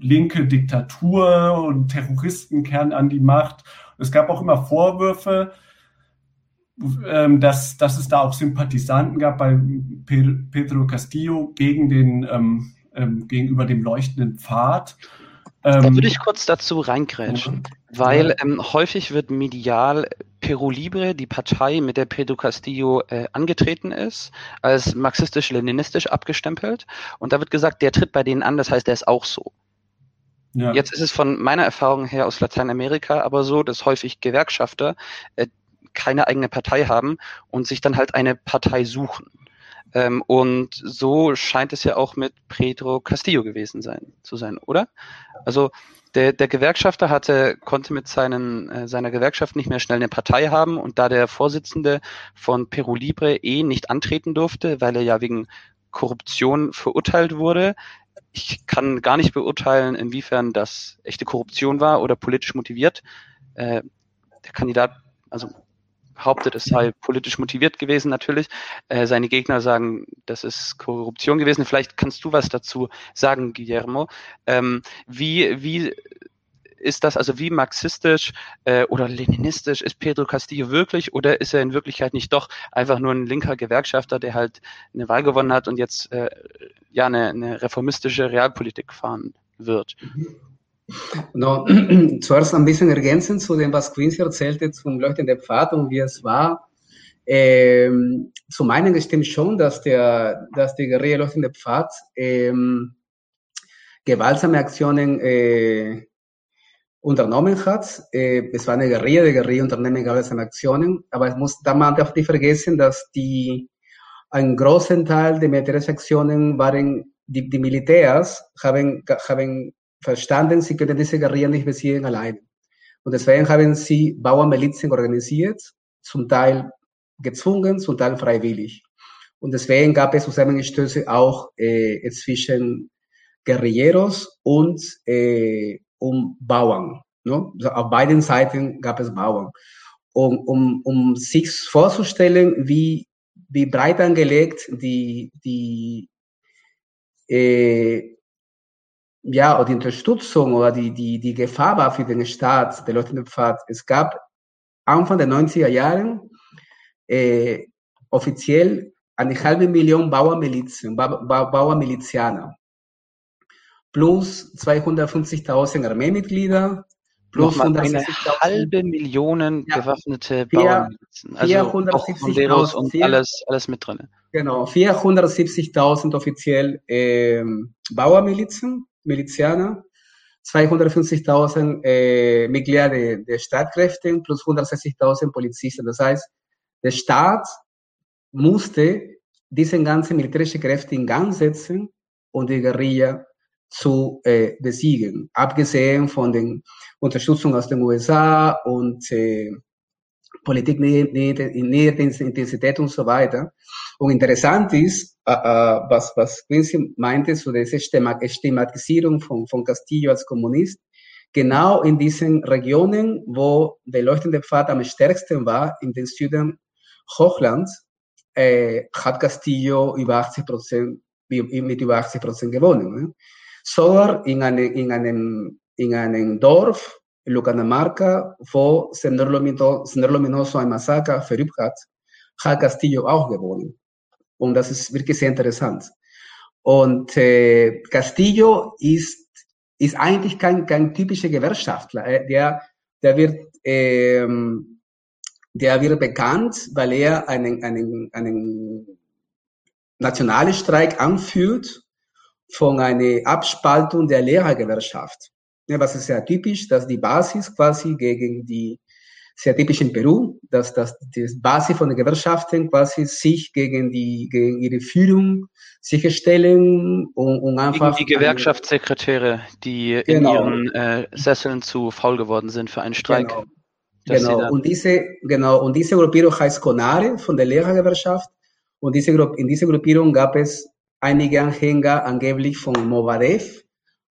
linke Diktatur und Terroristen kehren an die Macht. Es gab auch immer Vorwürfe, ähm, dass, dass es da auch Sympathisanten gab bei Pedro Castillo gegen den, ähm, ähm, gegenüber dem leuchtenden Pfad. da würde ähm, ich kurz dazu reingrätschen, ja. weil ähm, häufig wird medial Peru Libre, die Partei, mit der Pedro Castillo äh, angetreten ist, als marxistisch-leninistisch abgestempelt. Und da wird gesagt, der tritt bei denen an, das heißt, der ist auch so. Ja. Jetzt ist es von meiner Erfahrung her aus Lateinamerika aber so, dass häufig Gewerkschafter äh, keine eigene Partei haben und sich dann halt eine Partei suchen. Ähm, und so scheint es ja auch mit Pedro Castillo gewesen sein, zu sein, oder? Also der, der Gewerkschafter hatte, konnte mit seinen, äh, seiner Gewerkschaft nicht mehr schnell eine Partei haben und da der Vorsitzende von Peru Libre eh nicht antreten durfte, weil er ja wegen Korruption verurteilt wurde. Ich kann gar nicht beurteilen, inwiefern das echte Korruption war oder politisch motiviert. Äh, der Kandidat, also behauptet, es sei politisch motiviert gewesen natürlich. Äh, seine Gegner sagen, das ist Korruption gewesen. Vielleicht kannst du was dazu sagen, Guillermo. Ähm, wie, wie ist das also wie marxistisch äh, oder leninistisch ist Pedro Castillo wirklich oder ist er in Wirklichkeit nicht doch einfach nur ein linker Gewerkschafter, der halt eine Wahl gewonnen hat und jetzt äh, ja eine, eine reformistische Realpolitik fahren wird? No, [clears throat] zuerst ein bisschen ergänzend zu dem, was Quincy erzählte zum leuchtenden Pfad und wie es war. Ähm, zu meinen stimmt schon, dass der, dass die Guerilla leuchtende Pfad ähm, gewaltsame Aktionen äh, unternommen hat. Äh, es war eine Guerilla, die Guerilla unternehmen gewaltsame Aktionen, aber es muss, da man darf nicht vergessen, dass die, ein großen Teil der Militäraktionen waren, die, die Militärs haben, haben verstanden, sie können diese Guerilla nicht besiegen allein. Und deswegen haben sie Bauernmilizen organisiert, zum Teil gezwungen, zum Teil freiwillig. Und deswegen gab es Zusammenstöße auch äh, zwischen Guerilleros und äh, um Bauern. Ne? Also auf beiden Seiten gab es Bauern. Um, um, um sich vorzustellen, wie, wie breit angelegt die, die äh, ja, oder die Unterstützung oder die, die, die Gefahr war für den Staat, der leuchtende Pfad. Es gab Anfang der 90er Jahren äh, offiziell eine halbe Million Bauermilizen, ba ba Bauermilizianer. Plus 250.000 Armeemitglieder, plus eine halbe Million ja, bewaffnete Bauernmilizen. Also 470.000 und alles, alles mit drin. Genau, 470.000 offiziell äh, Bauermilizen Milizianer, 250.000 äh, Mitglieder der, der Streitkräfte plus 160.000 Polizisten. Das heißt, der Staat musste diese ganzen militärischen Kräfte in Gang setzen und die Guerilla zu äh, besiegen. Abgesehen von den Unterstützung aus den USA und äh, Politik in Intensität und so weiter. Und interessant ist, äh, was, was Quincy meinte, so diese Stigmatisierung von, von Castillo als Kommunist, genau in diesen Regionen, wo der leuchtende Pfad am stärksten war, in den Süden Hochlands, äh, hat Castillo über 80 Prozent, mit über 80 Prozent gewonnen. Ne? Sogar in, eine, in, einem, in einem Dorf, Lucanamarca, wo Sender Luminoso Massaker verübt hat, hat Castillo auch gewonnen. Und das ist wirklich sehr interessant. Und äh, Castillo ist, ist eigentlich kein, kein typischer Gewerkschaftler. Äh, der, der, wird, ähm, der wird bekannt, weil er einen, einen, einen nationalen Streik anführt von einer Abspaltung der Lehrergewerkschaft. Was ist sehr typisch, dass die Basis quasi gegen die sehr typisch in Peru, dass, dass die Basis von den Gewerkschaften quasi sich gegen die gegen ihre Führung sicherstellen und, und einfach gegen die Gewerkschaftssekretäre, die genau. in ihren äh, Sesseln zu faul geworden sind für einen Streik. Genau. genau. Und diese genau und diese Gruppierung heißt Conare von der Lehrergewerkschaft und diese in dieser Gruppierung gab es einige Anhänger angeblich von Movadev,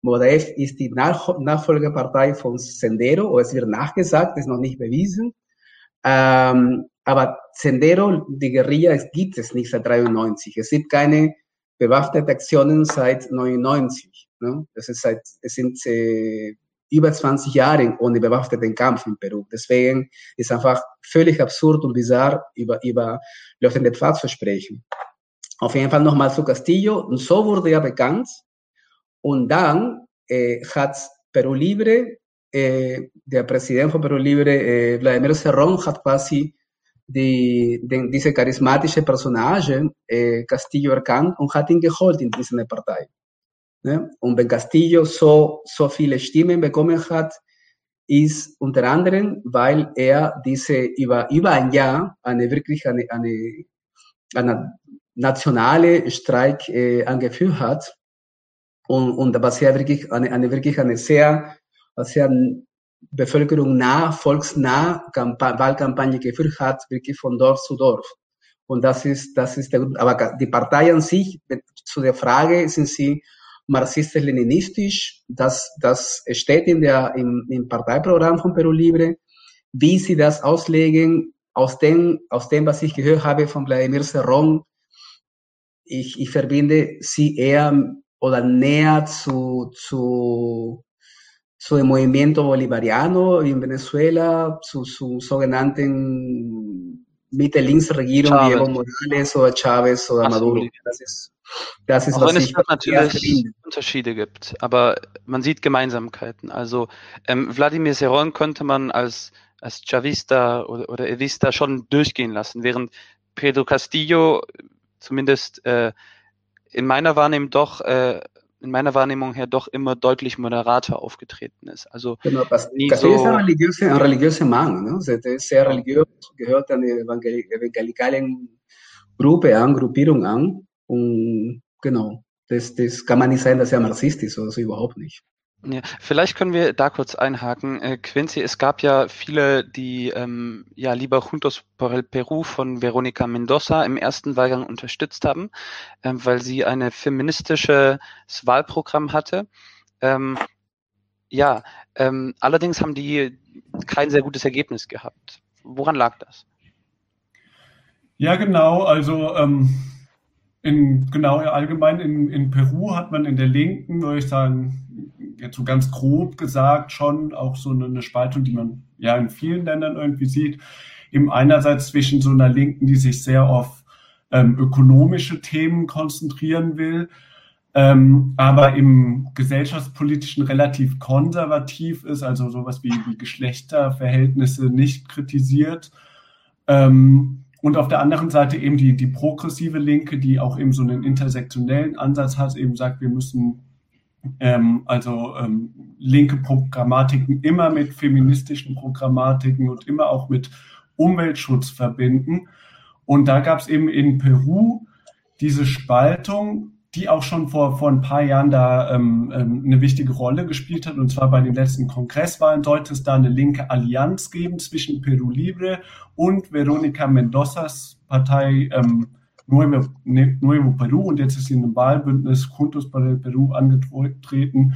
Modaev ist die Nach Nachfolgepartei von Sendero, oder es wird nachgesagt, ist noch nicht bewiesen. Ähm, aber Sendero, die Guerilla, gibt es nicht seit 93. Es gibt keine bewaffneten Aktionen seit 99. Ne? Das ist seit, es sind äh, über 20 Jahre ohne bewaffneten Kampf in Peru. Deswegen ist einfach völlig absurd und bizarr über, über laufende Pfad zu sprechen. Auf jeden Fall nochmal zu Castillo. Und so wurde er bekannt, und dann äh, hat Peru Libre, äh, der Präsident von Peru Libre, äh, Vladimir Serrón, hat quasi die, die, diese charismatische Personage äh, Castillo erkannt und hat ihn geholt in diese Partei. Ne? Und wenn Castillo so, so viele Stimmen bekommen hat, ist unter anderem, weil er diese über, über ein Jahr eine wirklich eine, eine, eine nationale Streik äh, angeführt hat und, und was ja wirklich eine, eine, wirklich eine sehr, sehr Bevölkerung nah, volksnah Wahlkampagne geführt hat, wirklich von Dorf zu Dorf. Und das ist, das ist der Grund. Aber die Partei an sich, zu der Frage, sind sie marxistisch-leninistisch? Das, das steht in der, im, im Parteiprogramm von Peru Libre. wie sie das auslegen, aus dem, aus dem, was ich gehört habe von Vladimir Serrón, ich, ich verbinde sie eher oder näher zu, zu, zu dem Movimiento Bolivariano in Venezuela, zu, zu sogenannten Mitte-Links-Regierung wie Evo Morales oder Chavez oder Absolut. Maduro. Das ist, das ist Auch was wenn es natürlich Unterschiede gibt, aber man sieht Gemeinsamkeiten. Also ähm, Wladimir Serón könnte man als, als Chavista oder, oder Evista schon durchgehen lassen, während Pedro Castillo zumindest äh, in meiner Wahrnehmung doch äh, in meiner Wahrnehmung her doch immer deutlich moderater aufgetreten ist. Also genau, nie so ist ein religiöser, ein religiöser Mann, ne? Also, der ist sehr religiös, gehört an der evangelikalen Gruppe an, Gruppierung an. Und genau, das, das kann man nicht sein, dass er Marxist ist oder so überhaupt nicht. Ja, vielleicht können wir da kurz einhaken. Äh, Quincy, es gab ja viele, die ähm, ja lieber Juntos por el Perú von Veronica Mendoza im ersten Wahlgang unterstützt haben, ähm, weil sie eine feministisches Wahlprogramm hatte. Ähm, ja, ähm, allerdings haben die kein sehr gutes Ergebnis gehabt. Woran lag das? Ja, genau. Also ähm, in, genau allgemein in, in Peru hat man in der Linken, würde ich sagen, jetzt so ganz grob gesagt schon auch so eine, Spaltung, die man ja in vielen Ländern irgendwie sieht. Eben einerseits zwischen so einer Linken, die sich sehr auf ähm, ökonomische Themen konzentrieren will, ähm, aber im gesellschaftspolitischen relativ konservativ ist, also sowas wie, wie Geschlechterverhältnisse nicht kritisiert. Ähm, und auf der anderen Seite eben die, die progressive Linke, die auch eben so einen intersektionellen Ansatz hat, eben sagt, wir müssen ähm, also ähm, linke Programmatiken immer mit feministischen Programmatiken und immer auch mit Umweltschutz verbinden. Und da gab es eben in Peru diese Spaltung, die auch schon vor, vor ein paar Jahren da ähm, ähm, eine wichtige Rolle gespielt hat. Und zwar bei den letzten Kongresswahlen sollte es da eine linke Allianz geben zwischen Peru Libre und Veronica Mendozas Partei ähm, Nuevo, Nuevo Peru und jetzt ist sie in einem Wahlbündnis Juntos para Peru angetreten.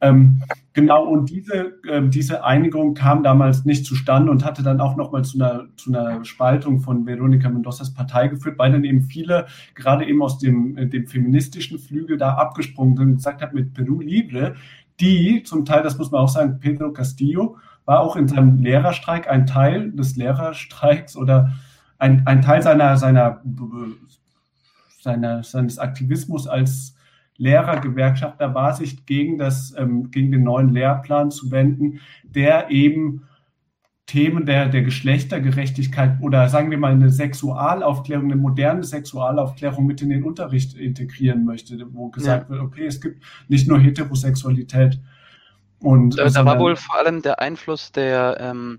Ähm, genau, und diese, äh, diese Einigung kam damals nicht zustande und hatte dann auch nochmal zu einer, zu einer Spaltung von Veronica Mendozas Partei geführt, weil dann eben viele, gerade eben aus dem, äh, dem feministischen Flügel da abgesprungen sind und gesagt hat, mit Peru Libre, die zum Teil, das muss man auch sagen, Pedro Castillo war auch in seinem Lehrerstreik ein Teil des Lehrerstreiks oder ein, ein Teil seiner, seiner, seiner, seines Aktivismus als Lehrergewerkschafter war, sich gegen, das, ähm, gegen den neuen Lehrplan zu wenden, der eben Themen der, der Geschlechtergerechtigkeit oder sagen wir mal eine Sexualaufklärung, eine moderne Sexualaufklärung mit in den Unterricht integrieren möchte, wo gesagt ja. wird, okay, es gibt nicht nur Heterosexualität. Und, da, da war wohl vor allem der Einfluss der ähm,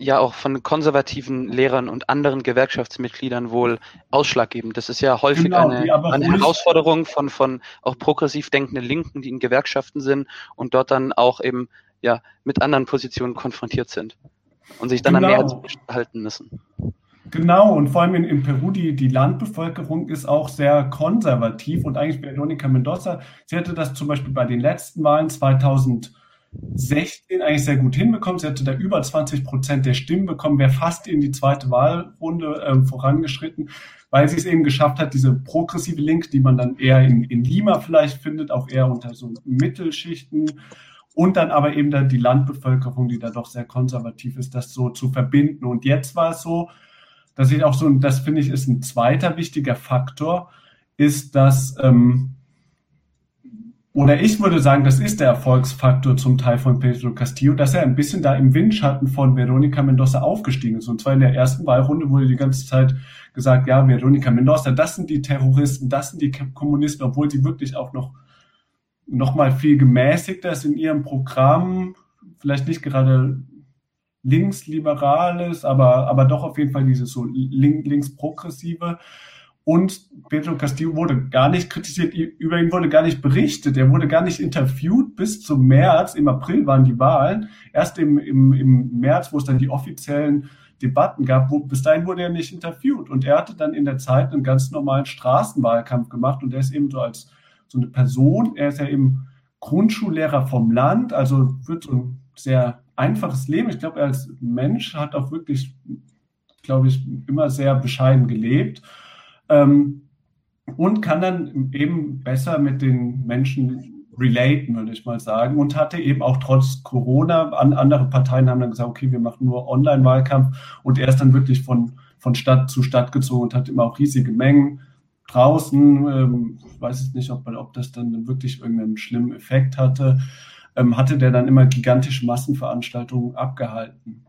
ja auch von konservativen Lehrern und anderen Gewerkschaftsmitgliedern wohl ausschlaggebend. Das ist ja häufig genau, eine, eine Herausforderung von, von auch progressiv denkenden Linken, die in Gewerkschaften sind und dort dann auch eben ja mit anderen Positionen konfrontiert sind und sich dann genau. an Mehrheit halten müssen. Genau, und vor allem in, in, Peru, die, die Landbevölkerung ist auch sehr konservativ und eigentlich Veronica Mendoza, sie hatte das zum Beispiel bei den letzten Wahlen 2000 16 eigentlich sehr gut hinbekommen. Sie hatte da über 20 Prozent der Stimmen bekommen, wäre fast in die zweite Wahlrunde äh, vorangeschritten, weil sie es eben geschafft hat, diese progressive Linke, die man dann eher in, in Lima vielleicht findet, auch eher unter so Mittelschichten und dann aber eben dann die Landbevölkerung, die da doch sehr konservativ ist, das so zu verbinden. Und jetzt war es so, dass ich auch so, und das finde ich ist ein zweiter wichtiger Faktor, ist, dass ähm, oder ich würde sagen, das ist der Erfolgsfaktor zum Teil von Pedro Castillo, dass er ein bisschen da im Windschatten von Veronica Mendoza aufgestiegen ist. Und zwar in der ersten Wahlrunde wurde die ganze Zeit gesagt, ja, Veronica Mendoza, das sind die Terroristen, das sind die Kommunisten, obwohl sie wirklich auch noch, noch mal viel gemäßigter ist in ihrem Programm, vielleicht nicht gerade linksliberales, aber, aber doch auf jeden Fall dieses so link, linksprogressive. Und Pedro Castillo wurde gar nicht kritisiert, über ihn wurde gar nicht berichtet, er wurde gar nicht interviewt bis zum März. Im April waren die Wahlen. Erst im, im, im März, wo es dann die offiziellen Debatten gab, wo, bis dahin wurde er nicht interviewt. Und er hatte dann in der Zeit einen ganz normalen Straßenwahlkampf gemacht und er ist eben so als so eine Person, er ist ja eben Grundschullehrer vom Land, also wird so ein sehr einfaches Leben. Ich glaube, er als Mensch hat auch wirklich, glaube ich, immer sehr bescheiden gelebt. Ähm, und kann dann eben besser mit den Menschen relaten, würde ich mal sagen. Und hatte eben auch trotz Corona, an, andere Parteien haben dann gesagt, okay, wir machen nur Online-Wahlkampf. Und er ist dann wirklich von, von Stadt zu Stadt gezogen und hat immer auch riesige Mengen draußen. Ähm, ich weiß jetzt nicht, ob, ob das dann wirklich irgendeinen schlimmen Effekt hatte. Ähm, hatte der dann immer gigantische Massenveranstaltungen abgehalten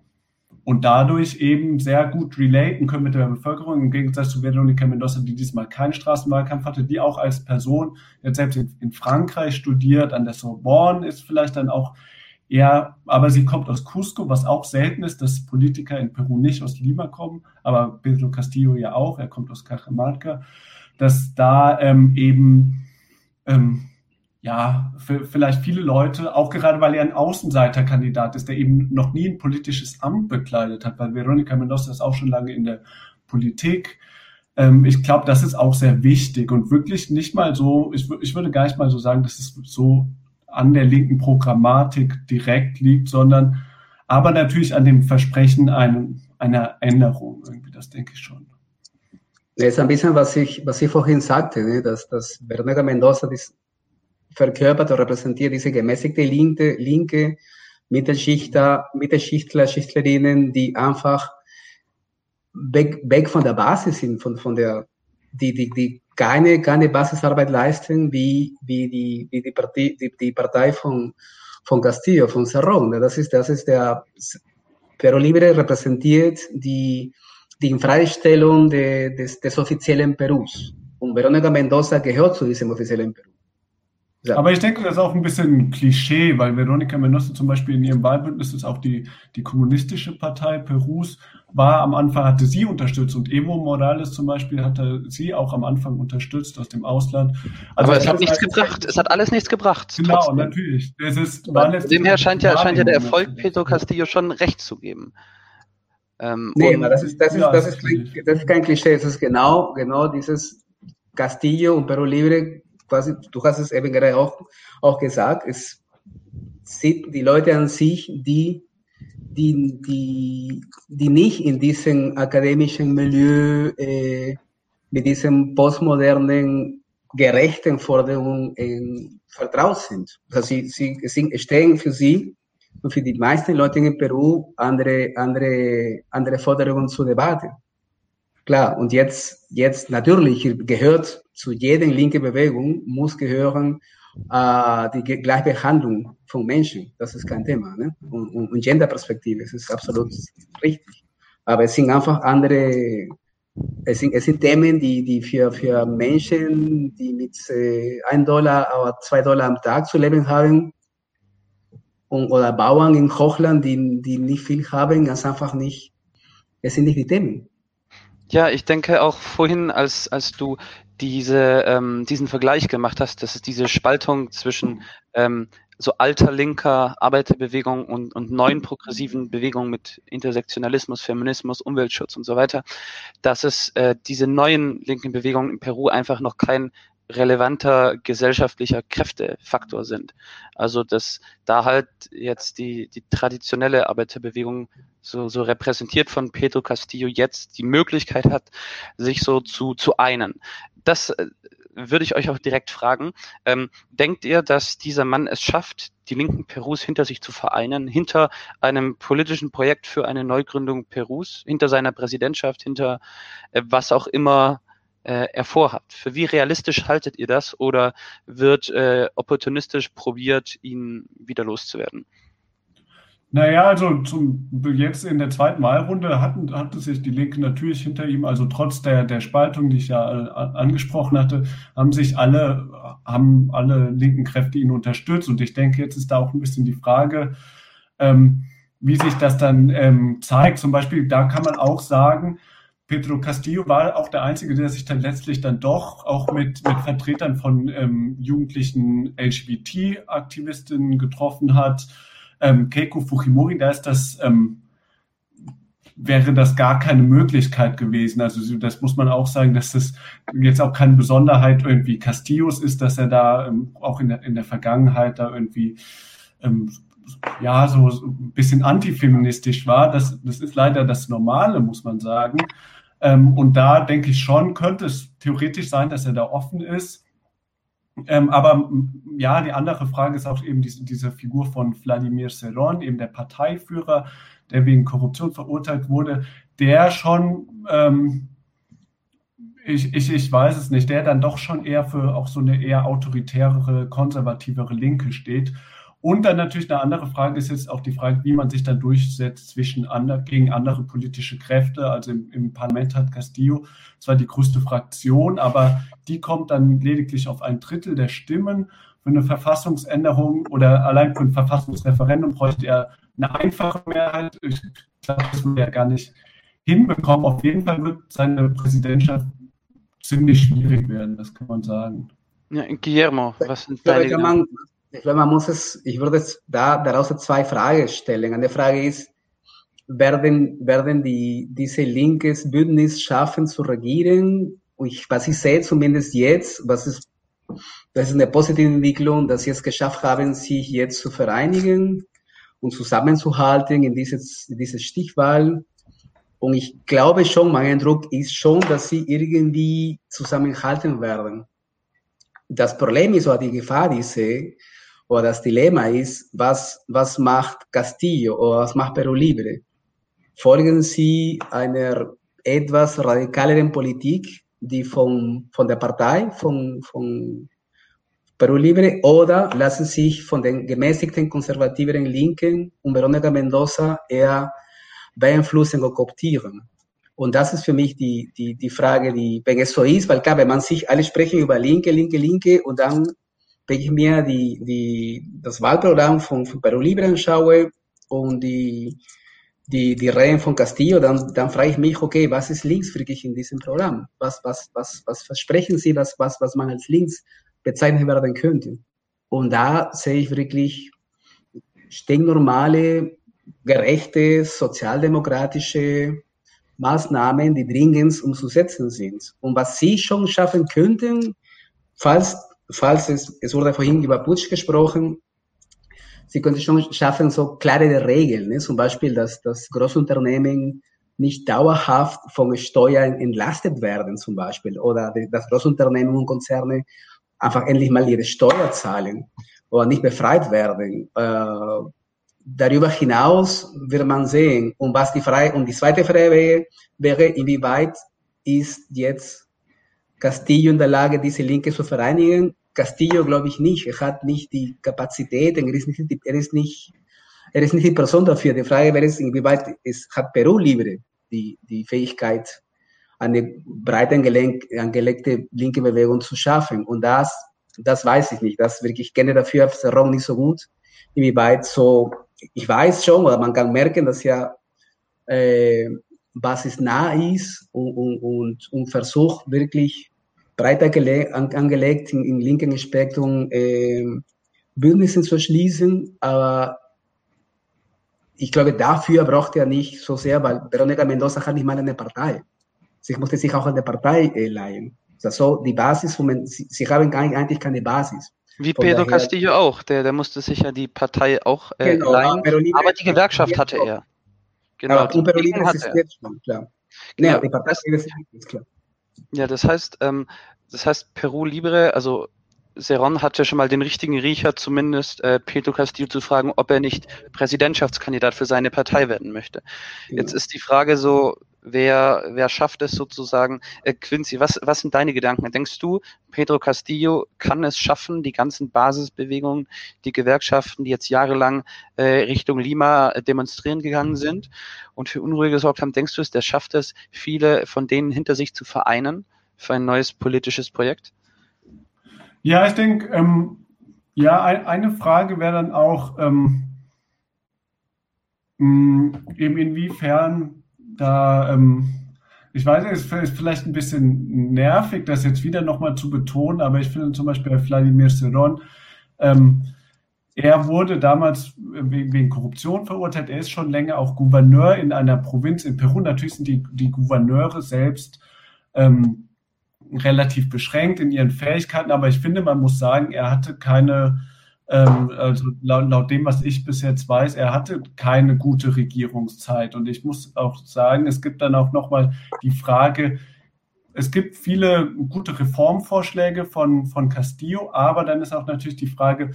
und dadurch eben sehr gut relaten können mit der Bevölkerung, im Gegensatz zu Veronica Mendoza, die diesmal keinen Straßenwahlkampf hatte, die auch als Person jetzt selbst in, Frankreich studiert, an der Sorbonne ist vielleicht dann auch eher, aber sie kommt aus Cusco, was auch selten ist, dass Politiker in Peru nicht aus Lima kommen, aber Pedro Castillo ja auch, er kommt aus Cajamarca, dass da ähm, eben ähm, ja, für vielleicht viele Leute, auch gerade weil er ein Außenseiterkandidat ist, der eben noch nie ein politisches Amt bekleidet hat, weil Veronica Mendoza ist auch schon lange in der Politik. Ähm, ich glaube, das ist auch sehr wichtig und wirklich nicht mal so, ich, ich würde gar nicht mal so sagen, dass es so an der linken Programmatik direkt liegt, sondern aber natürlich an dem Versprechen einer, einer Änderung. Irgendwie, das denke ich schon. Das ist ein bisschen, was ich, was ich vorhin sagte, ne? dass, dass Veronica Mendoza verkörpert oder repräsentiert diese gemäßigte linke, linke Mittelschichter, Mittelschichtler, Schichtlerinnen, die einfach weg, weg von der Basis sind, von, von der, die, die, die keine, keine Basisarbeit leisten, wie, wie die, wie die Partei, die, die Partei von, von Castillo, von Cerrón. Das ist, das ist der, Pero Libre repräsentiert die, die Infreistellung de, des, des offiziellen Perus. Und Veronica Mendoza gehört zu diesem offiziellen Peru. Ja. Aber ich denke, das ist auch ein bisschen ein Klischee, weil Veronica Mendoza zum Beispiel in ihrem Wahlbündnis ist auch die, die kommunistische Partei Perus, war am Anfang, hatte sie unterstützt und Evo Morales zum Beispiel hatte sie auch am Anfang unterstützt aus dem Ausland. Also Aber es hat nichts halt gebracht, es hat alles nichts gebracht. Genau, trotzdem. natürlich. Es ist, dem her scheint ja, scheint ja der Erfolg Pedro Castillo schon recht zu geben. Ähm, nee, aber das ist, das, ist, ja, das, ist, das ist kein Klischee, es ist genau, genau dieses Castillo und Perú Libre quasi, du hast es eben gerade auch, auch gesagt, es sind die Leute an sich, die, die, die, die nicht in diesem akademischen Milieu äh, mit diesem postmodernen, gerechten Forderungen äh, vertraut sind. Also sie, sie, sie stehen für sie und für die meisten Leute in Peru andere, andere, andere Forderungen zur Debatte. Klar, und jetzt, jetzt natürlich gehört zu jeder linken Bewegung, muss gehören äh, die Gleichbehandlung von Menschen. Das ist kein Thema. Ne? Und, und, und Genderperspektive, das ist absolut richtig. Aber es sind einfach andere, es sind, es sind Themen, die, die für, für Menschen, die mit äh, 1 Dollar oder 2 Dollar am Tag zu leben haben, und, oder Bauern in Hochland, die, die nicht viel haben, ganz einfach nicht, es sind nicht die Themen. Ja, ich denke auch vorhin, als, als du diese, ähm, diesen Vergleich gemacht hast, dass es diese Spaltung zwischen ähm, so alter linker Arbeiterbewegung und, und neuen progressiven Bewegungen mit Intersektionalismus, Feminismus, Umweltschutz und so weiter, dass es äh, diese neuen linken Bewegungen in Peru einfach noch kein relevanter gesellschaftlicher Kräftefaktor sind. Also dass da halt jetzt die, die traditionelle Arbeiterbewegung so, so repräsentiert von Pedro Castillo jetzt die Möglichkeit hat, sich so zu, zu einen. Das äh, würde ich euch auch direkt fragen. Ähm, denkt ihr, dass dieser Mann es schafft, die linken Perus hinter sich zu vereinen, hinter einem politischen Projekt für eine Neugründung Perus, hinter seiner Präsidentschaft, hinter äh, was auch immer äh, er vorhat? Für wie realistisch haltet ihr das oder wird äh, opportunistisch probiert, ihn wieder loszuwerden? Naja, also zum, jetzt in der zweiten Wahlrunde hatten, hatte sich die Linke natürlich hinter ihm, also trotz der, der Spaltung, die ich ja äh, angesprochen hatte, haben sich alle, haben alle linken Kräfte ihn unterstützt. Und ich denke, jetzt ist da auch ein bisschen die Frage, ähm, wie sich das dann ähm, zeigt. Zum Beispiel, da kann man auch sagen, Pedro Castillo war auch der Einzige, der sich dann letztlich dann doch auch mit, mit Vertretern von ähm, jugendlichen LGBT-Aktivistinnen getroffen hat ähm, Keiko Fujimori, da ist das, ähm, wäre das gar keine Möglichkeit gewesen. Also das muss man auch sagen, dass das jetzt auch keine Besonderheit irgendwie Castillos ist, dass er da ähm, auch in der, in der Vergangenheit da irgendwie ähm, ja, so, ein bisschen antifeministisch war. Das, das ist leider das Normale, muss man sagen. Ähm, und da denke ich schon, könnte es theoretisch sein, dass er da offen ist. Ähm, aber ja, die andere Frage ist auch eben diese, diese Figur von Wladimir Seron, eben der Parteiführer, der wegen Korruption verurteilt wurde, der schon, ähm, ich, ich, ich weiß es nicht, der dann doch schon eher für auch so eine eher autoritärere, konservativere Linke steht. Und dann natürlich eine andere Frage ist jetzt auch die Frage, wie man sich dann durchsetzt zwischen andre, gegen andere politische Kräfte. Also im, im, Parlament hat Castillo zwar die größte Fraktion, aber die kommt dann lediglich auf ein Drittel der Stimmen. Für eine Verfassungsänderung oder allein für ein Verfassungsreferendum bräuchte er eine einfache Mehrheit. Ich glaube, das würde er gar nicht hinbekommen. Auf jeden Fall wird seine Präsidentschaft ziemlich schwierig werden, das kann man sagen. Ja, Guillermo, was sind deine Gedanken? Ich glaube, man muss es, ich würde es da, daraus zwei Fragen stellen. Eine Frage ist, werden, werden die, diese linkes Bündnis schaffen zu regieren? Und ich, was ich sehe zumindest jetzt, was ist, das ist eine positive Entwicklung, dass sie es geschafft haben, sich jetzt zu vereinigen und zusammenzuhalten in dieses, in diese Stichwahl. Und ich glaube schon, mein Eindruck ist schon, dass sie irgendwie zusammenhalten werden. Das Problem ist, oder die Gefahr, die ich sehe, oder das Dilemma ist, was, was macht Castillo oder was macht Peru Libre? Folgen sie einer etwas radikaleren Politik, die von, von der Partei, von, von Peru Libre, oder lassen sich von den gemäßigten konservativen Linken und Veronica Mendoza eher beeinflussen und kooptieren? Und das ist für mich die, die, die Frage, die, wenn es so ist, weil klar, wenn man sich, alle sprechen über Linke, Linke, Linke und dann wenn ich mir die, die, das Wahlprogramm von, von Peru Libre anschaue und die, die, die Reihen von Castillo, dann, dann frage ich mich, okay, was ist links wirklich in diesem Programm? Was, was, was, was versprechen Sie, was, was, was man als links bezeichnen werden könnte? Und da sehe ich wirklich stinknormale, gerechte, sozialdemokratische Maßnahmen, die dringend umzusetzen sind. Und was Sie schon schaffen könnten, falls falls es, es wurde vorhin über Putsch gesprochen, sie könnte schon schaffen, so klare Regeln, ne? zum Beispiel, dass das Großunternehmen nicht dauerhaft von Steuern entlastet werden, zum Beispiel, oder dass Großunternehmen und Konzerne einfach endlich mal ihre Steuer zahlen oder nicht befreit werden. Äh, darüber hinaus wird man sehen, und was die Frage, und die zweite Frage wäre inwieweit ist jetzt Castillo in der Lage, diese Linke zu vereinigen Castillo glaube ich nicht. Er hat nicht die Kapazität, er ist nicht, er ist nicht, er ist nicht die Person dafür. Die Frage wäre, inwieweit es hat Peru Libre die, die Fähigkeit, eine breit angelegte linke Bewegung zu schaffen. Und das, das weiß ich nicht. Das wirklich, ich kenne dafür Serrón nicht so gut. Inwieweit so, ich weiß schon, oder man kann merken, dass ja äh, basisnah ist und, und, und, und versucht wirklich breiter angelegt im, im linken Spektrum äh, Bündnisse zu schließen, aber ich glaube, dafür braucht er nicht so sehr, weil Veronica Mendoza hat nicht mal eine Partei. Sie musste sich auch eine Partei äh, leihen. Also die Basis, sie, sie haben eigentlich keine Basis. Wie Pedro Castillo auch, der, der musste sich ja die Partei auch äh, genau, leihen, aber die Gewerkschaft hatte er. Genau, aber die Berlin ist jetzt schon, klar. Ja, die Partei ist klar. Ja, das heißt, ähm, das heißt, Peru Libre, also Seron hatte schon mal den richtigen Riecher, zumindest äh, Pedro Castillo zu fragen, ob er nicht Präsidentschaftskandidat für seine Partei werden möchte. Ja. Jetzt ist die Frage so, wer, wer schafft es sozusagen? Äh, Quincy, was, was sind deine Gedanken? Denkst du, Pedro Castillo kann es schaffen, die ganzen Basisbewegungen, die Gewerkschaften, die jetzt jahrelang äh, Richtung Lima demonstrieren gegangen sind und für Unruhe gesorgt haben, denkst du es, der schafft es, viele von denen hinter sich zu vereinen? für ein neues politisches Projekt? Ja, ich denke, ähm, ja, ein, eine Frage wäre dann auch, ähm, mh, eben inwiefern da, ähm, ich weiß, es ist vielleicht ein bisschen nervig, das jetzt wieder nochmal zu betonen, aber ich finde zum Beispiel bei Vladimir Seron, ähm, er wurde damals wegen Korruption verurteilt. Er ist schon länger auch Gouverneur in einer Provinz in Peru. Natürlich sind die, die Gouverneure selbst ähm, relativ beschränkt in ihren Fähigkeiten, aber ich finde, man muss sagen, er hatte keine Ähm, also laut, laut, dem, was ich bis jetzt weiß, er hatte keine gute Regierungszeit. Und ich muss auch sagen, es gibt dann auch nochmal die Frage, es gibt viele gute Reformvorschläge von, von Castillo, aber dann ist auch natürlich die Frage,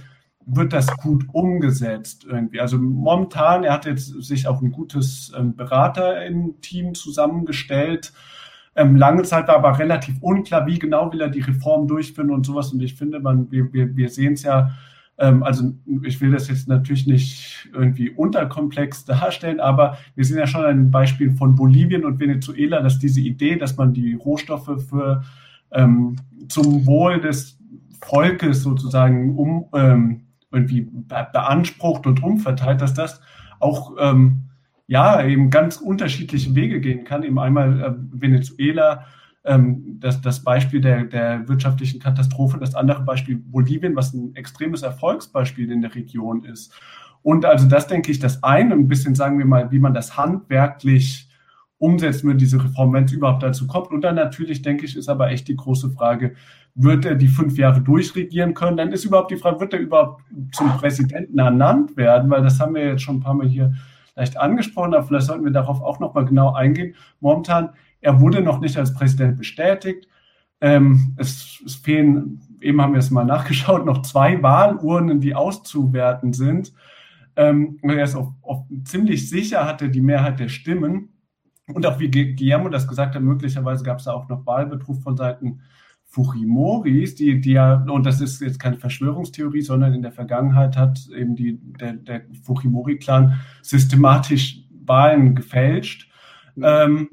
wird das gut umgesetzt irgendwie? Also momentan, er hat jetzt sich auch ein gutes ähm, Berater-Team zusammengestellt. Ähm, lange Zeit war aber relativ unklar, wie genau will er die Reform durchführen und sowas. Und ich finde, man, wir, wir, wir sehen es ja, also ich will das jetzt natürlich nicht irgendwie unterkomplex darstellen, aber wir sehen ja schon ein Beispiel von Bolivien und Venezuela, dass diese Idee, dass man die Rohstoffe für ähm, zum Wohl des Volkes sozusagen um ähm, irgendwie be beansprucht und umverteilt, dass das auch ähm, ja eben ganz unterschiedliche Wege gehen kann. Eben einmal äh, Venezuela ähm, das, das Beispiel der, der wirtschaftlichen Katastrophe, das andere Beispiel Bolivien, was ein extremes Erfolgsbeispiel in der Region ist. Und also das denke ich, das eine, ein bisschen sagen wir mal, wie man das handwerklich umsetzen wird, diese Reform, wenn es überhaupt dazu kommt. Und dann natürlich, denke ich, ist aber echt die große Frage, wird er die fünf Jahre durchregieren können? Dann ist überhaupt die Frage, wird er überhaupt zum Präsidenten ernannt werden? Weil das haben wir jetzt schon ein paar Mal hier leicht angesprochen, aber vielleicht sollten wir darauf auch nochmal genau eingehen. Momentan er wurde noch nicht als Präsident bestätigt. Ähm, es, es, fehlen, eben haben wir es mal nachgeschaut, noch zwei Wahlurnen, die auszuwerten sind. Ähm, er ist auch, auch ziemlich sicher, hatte die Mehrheit der Stimmen. Und auch wie Guillermo das gesagt hat, möglicherweise gab es da auch noch Wahlbetrug von Seiten Fujimoris, die, die ja, und das ist jetzt keine Verschwörungstheorie, sondern in der Vergangenheit hat eben die, der, der Fujimori-Clan systematisch Wahlen gefälscht. Mhm. Ähm,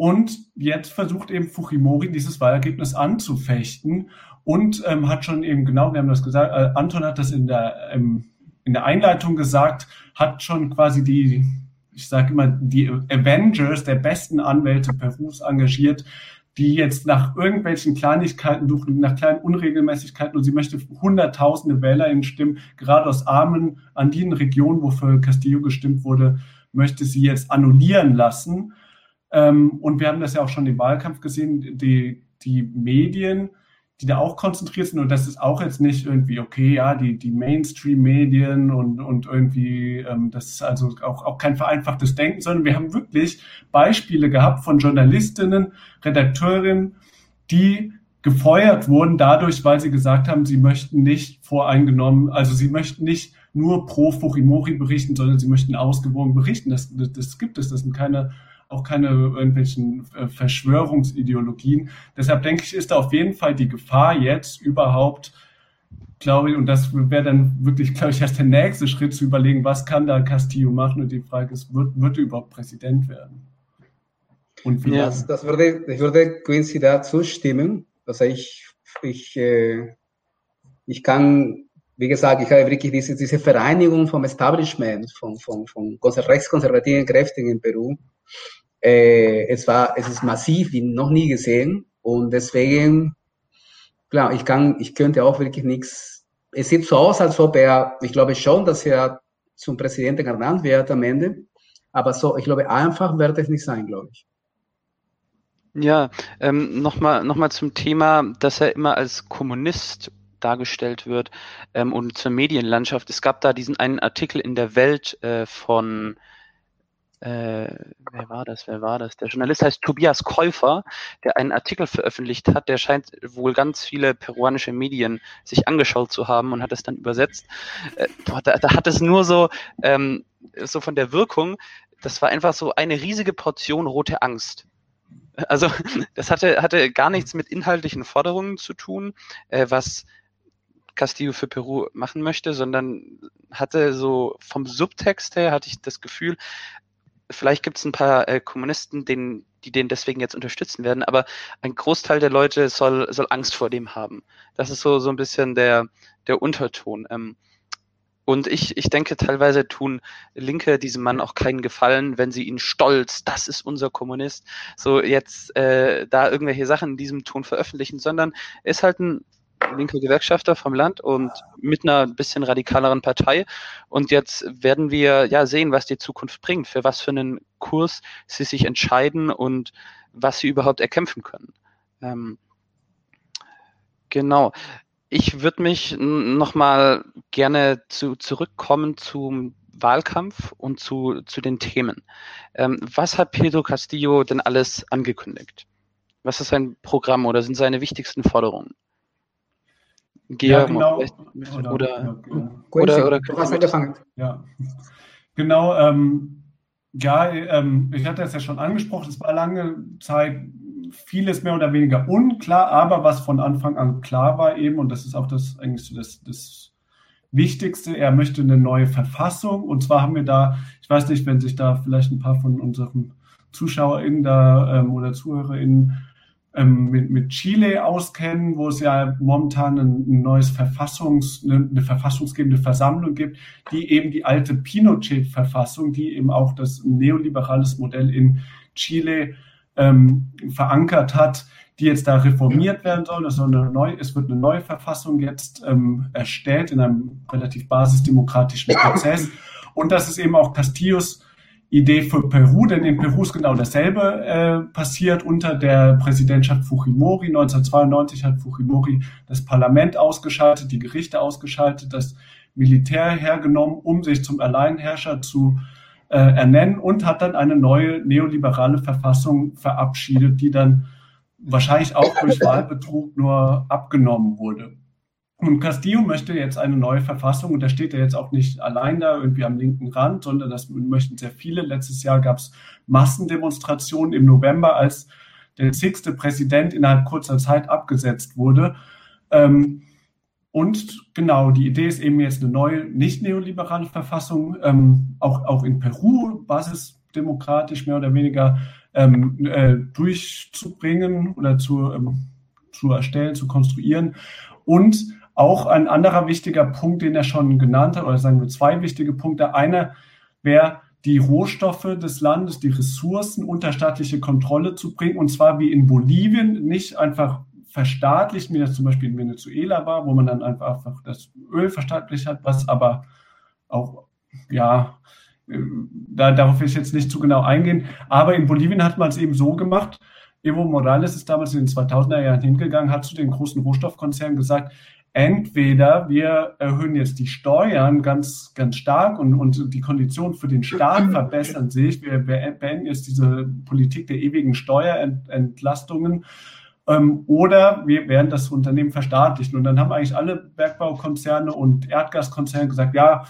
und jetzt versucht eben Fujimori dieses Wahlergebnis anzufechten und ähm, hat schon eben genau, wir haben das gesagt, äh, Anton hat das in der, ähm, in der Einleitung gesagt, hat schon quasi die, ich sage immer, die Avengers der besten Anwälte Perus engagiert, die jetzt nach irgendwelchen Kleinigkeiten suchen, nach kleinen Unregelmäßigkeiten und sie möchte hunderttausende WählerInnen stimmen, gerade aus armen, andinen Regionen, wo Castillo gestimmt wurde, möchte sie jetzt annullieren lassen. Ähm, und wir haben das ja auch schon im Wahlkampf gesehen, die, die Medien, die da auch konzentriert sind, und das ist auch jetzt nicht irgendwie, okay, ja, die, die Mainstream-Medien und, und irgendwie, ähm, das ist also auch, auch kein vereinfachtes Denken, sondern wir haben wirklich Beispiele gehabt von Journalistinnen, Redakteurinnen, die gefeuert wurden dadurch, weil sie gesagt haben, sie möchten nicht voreingenommen, also sie möchten nicht nur pro Fujimori berichten, sondern sie möchten ausgewogen berichten. Das, das, das gibt es, das sind keine auch keine irgendwelchen äh, Verschwörungsideologien. Deshalb denke ich, ist da auf jeden Fall die Gefahr jetzt überhaupt, glaube ich, und das wäre dann wirklich, glaube ich, erst der nächste Schritt zu überlegen, was kann da Castillo machen? Und die Frage ist, wird, wird er überhaupt Präsident werden? Und wie ja, das, würde, ich würde Quincy da zustimmen. Also ich, ich, äh, ich kann wie gesagt, ich habe wirklich diese, diese Vereinigung vom Establishment, von, von, von rechtskonservativen Kräften in Peru, äh, es war, es ist massiv wie noch nie gesehen und deswegen, klar, ich kann, ich könnte auch wirklich nichts. Es sieht so aus, als ob er, ich glaube schon, dass er zum Präsidenten ernannt wird am Ende, aber so, ich glaube, einfach wird es nicht sein, glaube ich. Ja, ähm, nochmal noch mal zum Thema, dass er immer als Kommunist dargestellt wird ähm, und zur Medienlandschaft. Es gab da diesen einen Artikel in der Welt äh, von äh, wer war das, wer war das? Der Journalist heißt Tobias Käufer, der einen Artikel veröffentlicht hat, der scheint wohl ganz viele peruanische Medien sich angeschaut zu haben und hat es dann übersetzt. Äh, boah, da, da hat es nur so, ähm, so von der Wirkung, das war einfach so eine riesige Portion rote Angst. Also [laughs] das hatte, hatte gar nichts mit inhaltlichen Forderungen zu tun, äh, was Castillo für Peru machen möchte, sondern hatte so vom Subtext her hatte ich das Gefühl, vielleicht gibt es ein paar äh, Kommunisten, denen, die den deswegen jetzt unterstützen werden, aber ein Großteil der Leute soll, soll Angst vor dem haben. Das ist so, so ein bisschen der, der Unterton. Ähm, und ich, ich denke, teilweise tun Linke diesem Mann auch keinen Gefallen, wenn sie ihn stolz, das ist unser Kommunist, so jetzt äh, da irgendwelche Sachen in diesem Ton veröffentlichen, sondern ist halt ein linke Gewerkschafter vom Land und mit einer bisschen radikaleren Partei. Und jetzt werden wir ja sehen, was die Zukunft bringt, für was für einen Kurs sie sich entscheiden und was sie überhaupt erkämpfen können. Ähm, genau. ich würde mich nochmal gerne zu, zurückkommen zum Wahlkampf und zu, zu den Themen. Ähm, was hat Pedro Castillo denn alles angekündigt? Was ist sein Programm oder sind seine wichtigsten Forderungen? Guillermo, ja, genau. oder, oder, ja, genau. oder, oder, du hast angefangen. Ja, [laughs] genau. Ähm, ja, ähm, ich hatte es ja schon angesprochen, es war lange Zeit vieles mehr oder weniger unklar, aber was von Anfang an klar war eben, und das ist auch das eigentlich so das, das Wichtigste, er möchte eine neue Verfassung. Und zwar haben wir da, ich weiß nicht, wenn sich da vielleicht ein paar von unseren ZuschauerInnen da ähm, oder ZuhörerInnen ähm, mit, mit Chile auskennen, wo es ja momentan ein, ein neues Verfassungs, eine, eine, verfassungsgebende Versammlung gibt, die eben die alte Pinochet-Verfassung, die eben auch das neoliberales Modell in Chile ähm, verankert hat, die jetzt da reformiert werden soll. Es, soll neue, es wird eine neue Verfassung jetzt ähm, erstellt in einem relativ basisdemokratischen [coughs] Prozess. Und das ist eben auch Castillos Idee für Peru, denn in Peru ist genau dasselbe äh, passiert unter der Präsidentschaft Fujimori. 1992 hat Fujimori das Parlament ausgeschaltet, die Gerichte ausgeschaltet, das Militär hergenommen, um sich zum Alleinherrscher zu äh, ernennen und hat dann eine neue neoliberale Verfassung verabschiedet, die dann wahrscheinlich auch durch [laughs] Wahlbetrug nur abgenommen wurde. Und Castillo möchte jetzt eine neue Verfassung und da steht er jetzt auch nicht allein da irgendwie am linken Rand, sondern das möchten sehr viele. Letztes Jahr gab es Massendemonstrationen im November, als der sechste Präsident innerhalb kurzer Zeit abgesetzt wurde. Ähm, und genau, die Idee ist eben jetzt eine neue, nicht neoliberale Verfassung, ähm, auch, auch in Peru basisdemokratisch mehr oder weniger ähm, äh, durchzubringen oder zu, ähm, zu erstellen, zu konstruieren. Und auch ein anderer wichtiger Punkt, den er schon genannt hat, oder sagen wir zwei wichtige Punkte. Einer wäre, die Rohstoffe des Landes, die Ressourcen unter staatliche Kontrolle zu bringen, und zwar wie in Bolivien, nicht einfach verstaatlicht, wie das zum Beispiel in Venezuela war, wo man dann einfach, das Öl verstaatlicht hat, was aber auch, ja, äh, da, darauf will ich jetzt nicht zu genau eingehen, aber in Bolivien hat man es eben so gemacht, Evo Morales ist damals in den 2000er Jahren hingegangen, hat zu den großen Rohstoffkonzernen gesagt, entweder wir erhöhen jetzt die Steuern ganz, ganz stark und, und die Konditionen für den Staat [clears throat] verbessern sich. Wir, beenden jetzt diese Politik der ewigen Steuerentlastungen. Ähm, oder wir werden das Unternehmen verstaatlichen. Und dann haben eigentlich alle Bergbaukonzerne und Erdgaskonzerne gesagt, ja,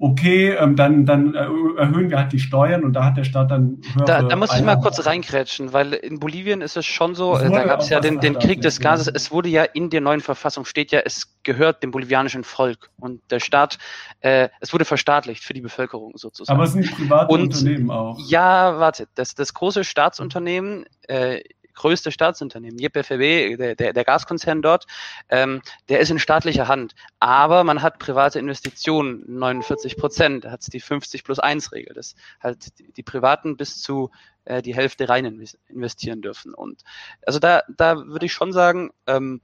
okay, ähm, dann, dann äh, erhöhen wir halt die Steuern und da hat der Staat dann Da, da muss ich mal kurz reinkrätschen, weil in Bolivien ist es schon so, äh, da gab es ja den, den Krieg des Gases, es wurde ja in der neuen Verfassung steht ja, es gehört dem bolivianischen Volk und der Staat, äh, es wurde verstaatlicht für die Bevölkerung sozusagen. Aber es sind private und, Unternehmen auch. Ja, warte, das, das große Staatsunternehmen, äh, größte Staatsunternehmen, YPFB, der, der, der Gaskonzern dort, ähm, der ist in staatlicher Hand. Aber man hat private Investitionen, 49 Prozent, hat die 50 plus 1 Regel, dass halt die Privaten bis zu äh, die Hälfte rein investieren dürfen. Und also da, da würde ich schon sagen, ähm,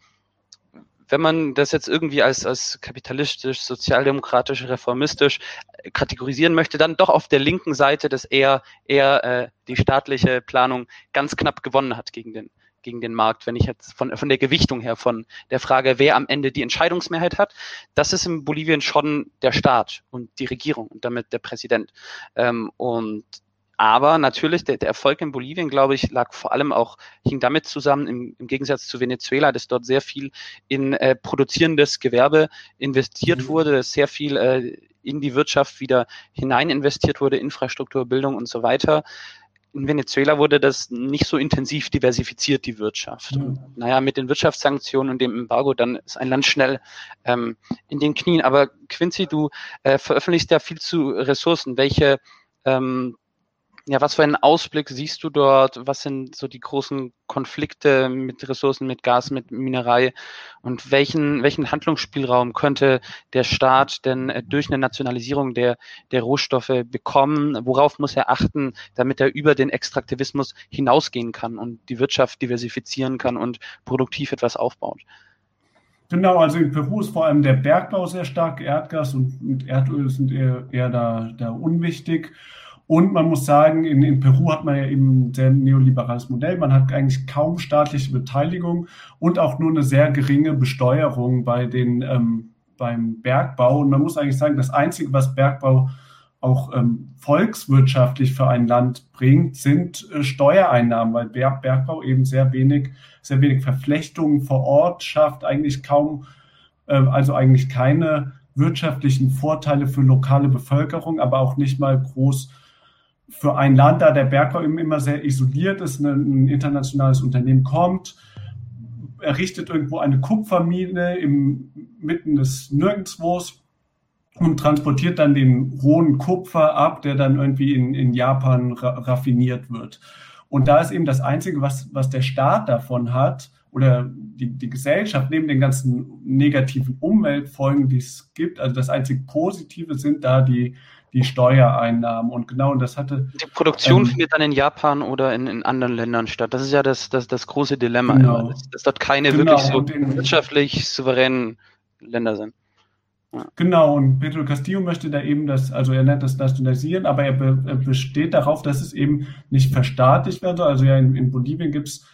wenn man das jetzt irgendwie als, als kapitalistisch, sozialdemokratisch, reformistisch kategorisieren möchte, dann doch auf der linken Seite, dass eher, eher äh, die staatliche Planung ganz knapp gewonnen hat gegen den, gegen den Markt. Wenn ich jetzt von, von der Gewichtung her, von der Frage, wer am Ende die Entscheidungsmehrheit hat, das ist in Bolivien schon der Staat und die Regierung und damit der Präsident. Ähm, und aber natürlich, der, der Erfolg in Bolivien, glaube ich, lag vor allem auch, hing damit zusammen, im, im Gegensatz zu Venezuela, dass dort sehr viel in äh, produzierendes Gewerbe investiert mhm. wurde, sehr viel äh, in die Wirtschaft wieder hinein investiert wurde, Infrastruktur, Bildung und so weiter. In Venezuela wurde das nicht so intensiv diversifiziert, die Wirtschaft. Mhm. naja, mit den Wirtschaftssanktionen und dem Embargo, dann ist ein Land schnell ähm, in den Knien. Aber Quincy, du äh, veröffentlichst ja viel zu Ressourcen. Welche ähm, ja, was für einen Ausblick siehst du dort? Was sind so die großen Konflikte mit Ressourcen, mit Gas, mit Minerei? Und welchen, welchen Handlungsspielraum könnte der Staat denn äh, durch eine Nationalisierung der, der Rohstoffe bekommen? Worauf muss er achten, damit er über den Extraktivismus hinausgehen kann und die Wirtschaft diversifizieren kann und produktiv etwas aufbaut? Genau, also in Peru ist vor allem der Bergbau sehr stark, Erdgas und, Erdöl sind eher, eher da, da unwichtig. Und man muss sagen, in, in, Peru hat man ja eben ein sehr neoliberales Modell. Man hat eigentlich kaum staatliche Beteiligung und auch nur eine sehr geringe Besteuerung bei den, ähm, beim Bergbau. Und man muss eigentlich sagen, das Einzige, was Bergbau auch ähm, volkswirtschaftlich für ein Land bringt, sind äh, Steuereinnahmen, weil Ber Bergbau eben sehr wenig, sehr wenig Verflechtungen vor Ort schafft, eigentlich kaum, äh, also eigentlich keine wirtschaftlichen Vorteile für lokale Bevölkerung, aber auch nicht mal groß für ein Land, da der Bergbau eben immer sehr isoliert ist, ein, ein internationales Unternehmen kommt, errichtet irgendwo eine Kupfermine im mitten des Nirgendwos und transportiert dann den rohen Kupfer ab, der dann irgendwie in, in Japan ra raffiniert wird. Und da ist eben das Einzige, was, was der Staat davon hat, oder die, die Gesellschaft, neben den ganzen negativen Umweltfolgen, die es gibt, also das einzig Positive sind da die, die Steuereinnahmen. Und genau, und das hatte. Die Produktion ähm, findet dann in Japan oder in, in anderen Ländern statt. Das ist ja das, das, das große Dilemma, genau. dass, dass dort keine genau. wirklich so wirtschaftlich souveränen Länder sind. Genau, und Pedro Castillo möchte da eben das, also er nennt das nationalisieren, aber er, be, er besteht darauf, dass es eben nicht verstaatlicht wird. Also ja, in, in Bolivien gibt es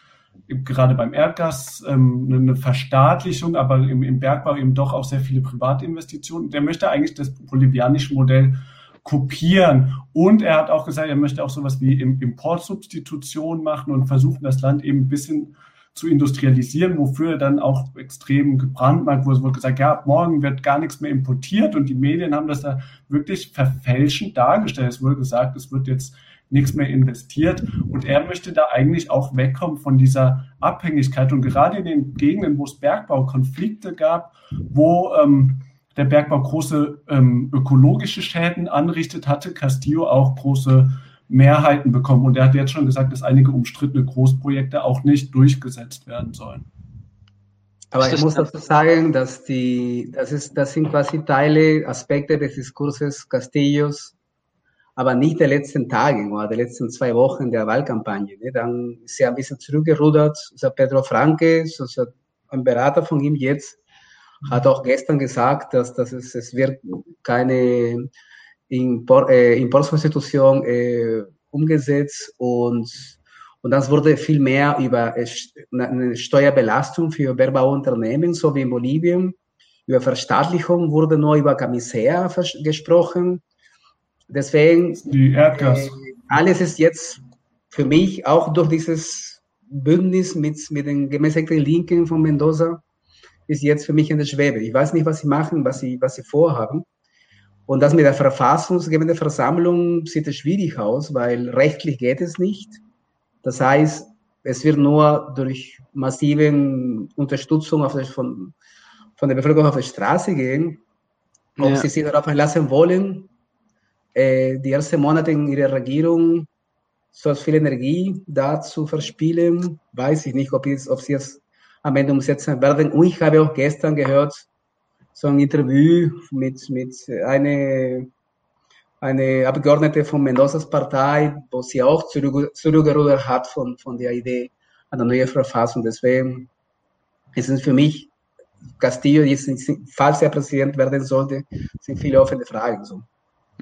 gerade beim Erdgas ähm, eine Verstaatlichung, aber im, im, Bergbau eben doch auch sehr viele Privatinvestitionen. Der möchte eigentlich das bolivianische Modell kopieren. Und er hat auch gesagt, er möchte auch sowas wie Importsubstitution machen und versuchen, das Land eben ein bisschen zu industrialisieren, wofür er dann auch extrem gebrandmarkt wurde. Es wurde gesagt, ja, ab morgen wird gar nichts mehr importiert und die Medien haben das da wirklich verfälschend dargestellt. Es wurde gesagt, es wird jetzt nichts mehr investiert und er möchte da eigentlich auch wegkommen von dieser Abhängigkeit und gerade in den Gegenden, wo es Bergbaukonflikte gab, wo ähm, der Bergbau große ähm, ökologische Schäden anrichtet, hatte Castillo auch große Mehrheiten bekommen. Und er hat jetzt schon gesagt, dass einige umstrittene Großprojekte auch nicht durchgesetzt werden sollen. Aber ich muss dazu sagen, dass die, das, ist, das sind quasi Teile, Aspekte des Diskurses Castillos, aber nicht der letzten Tage oder der letzten zwei Wochen der Wahlkampagne. Ne? Dann ist er ein bisschen zurückgerudert. Also Pedro Franke, also ein Berater von ihm jetzt, hat auch gestern gesagt, dass, dass es, es wird keine Import, äh, Importsubstitution äh, umgesetzt und, und das wurde viel mehr über äh, eine Steuerbelastung für Bergbauunternehmen, so wie in Bolivien. Über Verstaatlichung wurde nur über Camisea gesprochen. Deswegen, Die Erdgas. Äh, alles ist jetzt für mich auch durch dieses Bündnis mit, mit den gemäßigten Linken von Mendoza ist jetzt für mich in der Schwebe. Ich weiß nicht, was sie machen, was sie, was sie vorhaben. Und das mit der verfassungsgebenden Versammlung sieht schwierig aus, weil rechtlich geht es nicht. Das heißt, es wird nur durch massive Unterstützung der, von, von der Bevölkerung auf die Straße gehen. Ob ja. sie sich darauf einlassen wollen, äh, die ersten Monate in ihrer Regierung so viel Energie da zu verspielen, weiß ich nicht, ob, es, ob sie es am Ende umsetzen werden. Und ich habe auch gestern gehört, so ein Interview mit, mit einer eine Abgeordnete von Mendozas Partei, wo sie auch zurück, zurückgerudert hat von, von der Idee einer neuen Verfassung. Deswegen ist es für mich, Castillo, falls er Präsident werden sollte, sind viele offene Fragen. So.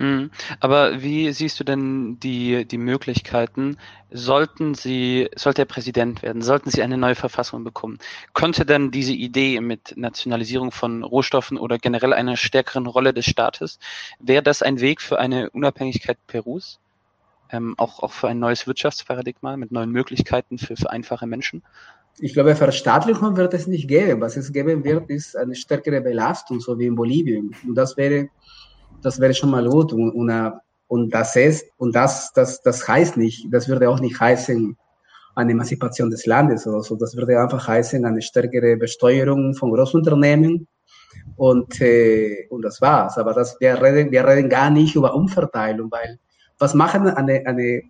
Mhm. Aber wie siehst du denn die, die Möglichkeiten, sollten Sie, sollte er Präsident werden, sollten Sie eine neue Verfassung bekommen? Könnte denn diese Idee mit Nationalisierung von Rohstoffen oder generell einer stärkeren Rolle des Staates, wäre das ein Weg für eine Unabhängigkeit Perus? Ähm, auch, auch für ein neues Wirtschaftsparadigma mit neuen Möglichkeiten für, für einfache Menschen? Ich glaube, Verstaatlichung wird es nicht geben. Was es geben wird, ist eine stärkere Belastung, so wie in Bolivien. Und das wäre das wäre schon mal gut. Und, und, äh, und das ist, und das, das, das heißt nicht, das würde auch nicht heißen, eine Emanzipation des Landes oder so. Das würde einfach heißen, eine stärkere Besteuerung von Großunternehmen. Und, äh, und das war's. Aber das, wir, reden, wir reden gar nicht über Umverteilung, weil was machen eine, eine